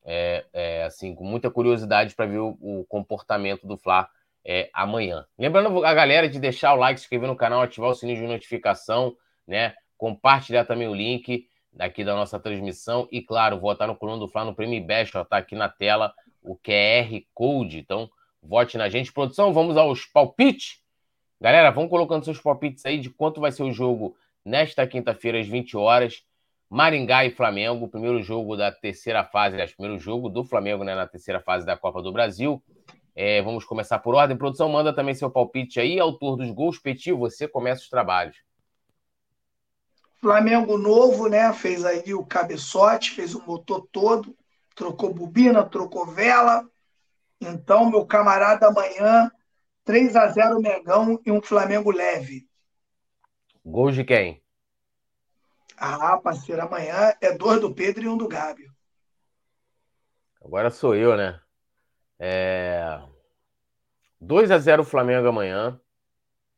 é, é, assim com muita curiosidade para ver o, o, comportamento do Fla é, amanhã. Lembrando a galera de deixar o like, se inscrever no canal, ativar o sininho de notificação, né? Compartilhar também o link daqui da nossa transmissão e claro, votar no coluna do Fla no Prêmio Best, ó, tá aqui na tela o QR Code. Então Vote na gente. Produção, vamos aos palpites. Galera, vão colocando seus palpites aí de quanto vai ser o jogo nesta quinta-feira, às 20 horas. Maringá e Flamengo, primeiro jogo da terceira fase, aliás, primeiro jogo do Flamengo né, na terceira fase da Copa do Brasil. É, vamos começar por ordem. Produção, manda também seu palpite aí. Autor dos gols, Petit, você começa os trabalhos. Flamengo novo, né? Fez aí o cabeçote, fez o motor todo, trocou bobina, trocou vela, então, meu camarada, amanhã, 3 a 0 Mengão e um Flamengo leve. Gols de quem? Ah, parceiro, amanhã é dois do Pedro e um do Gábio. Agora sou eu, né? É... 2 a 0 Flamengo amanhã.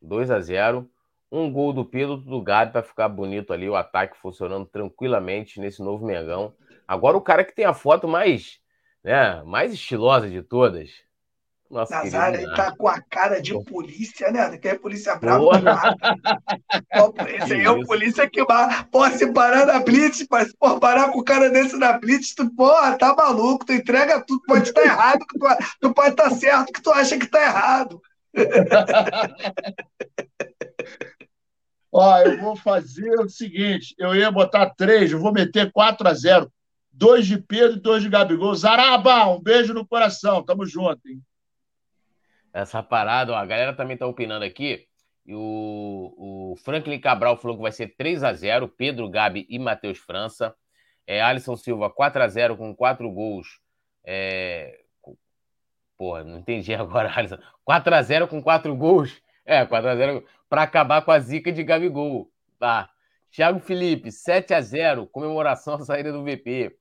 2 a 0 Um gol do Pedro, do Gabi para ficar bonito ali, o ataque funcionando tranquilamente nesse novo Mengão. Agora o cara que tem a foto mais, né, mais estilosa de todas. Nossa, Nazário aí tá com a cara de polícia, né? Que é polícia brava. Esse aí é o polícia que pô, se parar na Blitz, mas pô, parar com o cara desse na Blitz, tu, porra, tá maluco, tu entrega tudo, pode estar errado, tu, tu pode estar certo, que tu acha que tá errado. Ó, eu vou fazer o seguinte: eu ia botar três, eu vou meter 4 a 0 Dois de Pedro e dois de Gabigol. Zaraba, um beijo no coração. Tamo junto, hein? Essa parada, ó, a galera também tá opinando aqui. E o, o Franklin Cabral falou que vai ser 3 a 0 Pedro, Gabi e Matheus França. É, Alisson Silva, 4 a 0 com quatro gols. É... Porra, não entendi agora, Alisson. 4 a 0 com quatro gols. É, 4 a 0 para acabar com a zica de Gabigol. Tá. Thiago Felipe, 7 a 0 comemoração à saída do VP.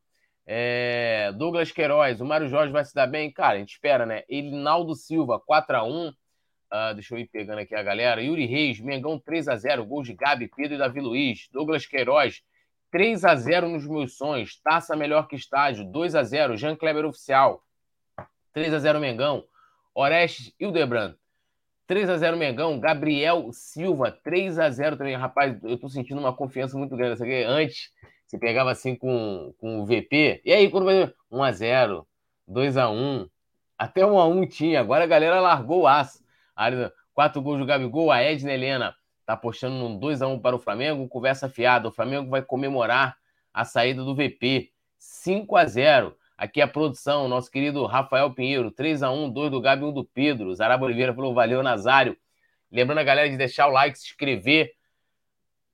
É, Douglas Queiroz, o Mário Jorge vai se dar bem? Cara, a gente espera, né? Elinaldo Silva, 4x1. Uh, ah, deixa eu ir pegando aqui a galera. Yuri Reis, Mengão 3x0, gol de Gabi, Pedro e Davi Luiz. Douglas Queiroz, 3x0 nos meus sonhos. Taça melhor que estágio, 2x0. Jean Kleber Oficial, 3x0 Mengão. Orestes Hildebrand, 3x0 Mengão. Gabriel Silva, 3x0 também. Rapaz, eu tô sentindo uma confiança muito grande. Aqui antes você pegava assim com, com o VP, e aí quando vai 1x0, 2x1, até 1x1 tinha, agora a galera largou o aço. Quatro gols do Gabigol, a Edna Helena tá apostando num 2x1 para o Flamengo, conversa fiada, o Flamengo vai comemorar a saída do VP, 5x0. Aqui a produção, nosso querido Rafael Pinheiro, 3x1, 2 do Gabi, 1 do Pedro. Zarabo Oliveira falou, valeu, Nazário. Lembrando a galera de deixar o like, se inscrever.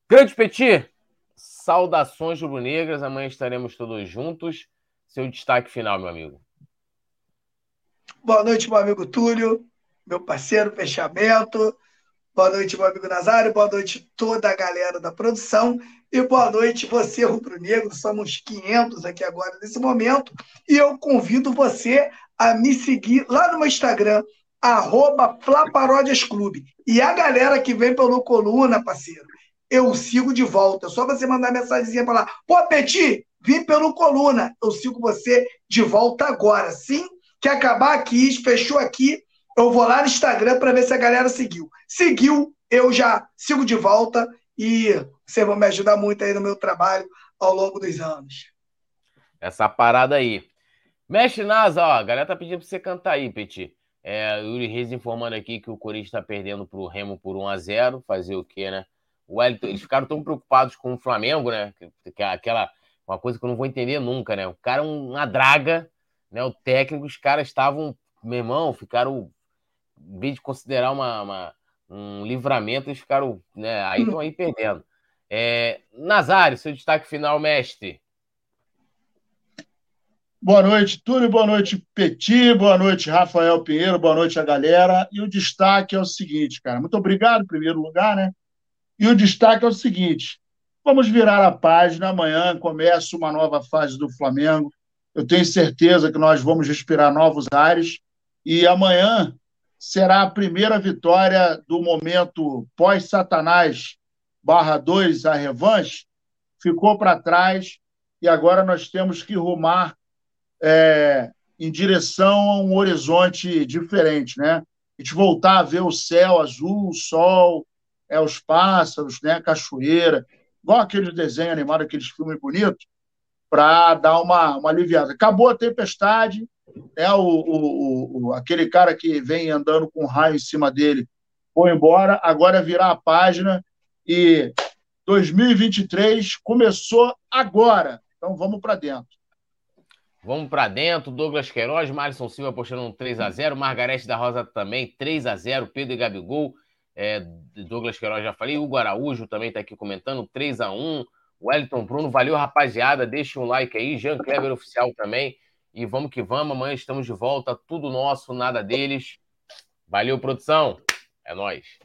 Grande Petit, Saudações rubro-negras, amanhã estaremos todos juntos. Seu destaque final, meu amigo. Boa noite, meu amigo Túlio, meu parceiro, fechamento. Boa noite, meu amigo Nazário. Boa noite, toda a galera da produção. E boa noite, você, rubro-negro. Somos 500 aqui agora nesse momento. E eu convido você a me seguir lá no meu Instagram, arroba Clube. E a galera que vem pelo Coluna, parceiro, eu sigo de volta. É só você mandar mensagem para lá. Pô, Peti, vim pelo Coluna. Eu sigo você de volta agora. Sim, que acabar aqui, fechou aqui, eu vou lá no Instagram para ver se a galera seguiu. Seguiu, eu já sigo de volta e vocês vão me ajudar muito aí no meu trabalho ao longo dos anos. Essa parada aí. Mexe Nasa, ó, a galera tá pedindo pra você cantar aí, Peti. É, Yuri Reis informando aqui que o Corinthians tá perdendo pro Remo por 1 a 0 Fazer o quê, né? O Wellington, eles ficaram tão preocupados com o Flamengo, né? Que, é aquela uma coisa que eu não vou entender nunca, né? O cara é uma draga, né? O técnico, os caras estavam, meu irmão, ficaram, em vez de considerar uma, uma um livramento, eles ficaram, né? Aí estão aí perdendo. É, Nazário, seu destaque final, mestre. Boa noite, Túlio, boa noite, Petit, boa noite, Rafael Pinheiro, boa noite a galera. E o destaque é o seguinte, cara. Muito obrigado, em primeiro lugar, né? E o destaque é o seguinte: vamos virar a página. Amanhã começa uma nova fase do Flamengo. Eu tenho certeza que nós vamos respirar novos ares. E amanhã será a primeira vitória do momento pós-Satanás barra 2, a revanche. Ficou para trás e agora nós temos que rumar é, em direção a um horizonte diferente, né? A gente voltar a ver o céu azul, o sol, é os pássaros, né, a cachoeira, igual aqueles desenhos animados, aqueles filmes bonitos, para dar uma, uma aliviada. Acabou a tempestade, é o, o, o, aquele cara que vem andando com um raio em cima dele foi embora, agora é virar a página e 2023 começou agora. Então vamos para dentro. Vamos para dentro. Douglas Queiroz, Márcio Silva postando um 3 a 0 Margarete da Rosa também, 3 a 0 Pedro e Gabigol, é, Douglas Queiroz já falei, o Araújo também está aqui comentando, 3 a 1 Wellington Bruno, valeu rapaziada, deixa um like aí, Jean Kleber Oficial também, e vamos que vamos, amanhã estamos de volta, tudo nosso, nada deles. Valeu, produção, é nós.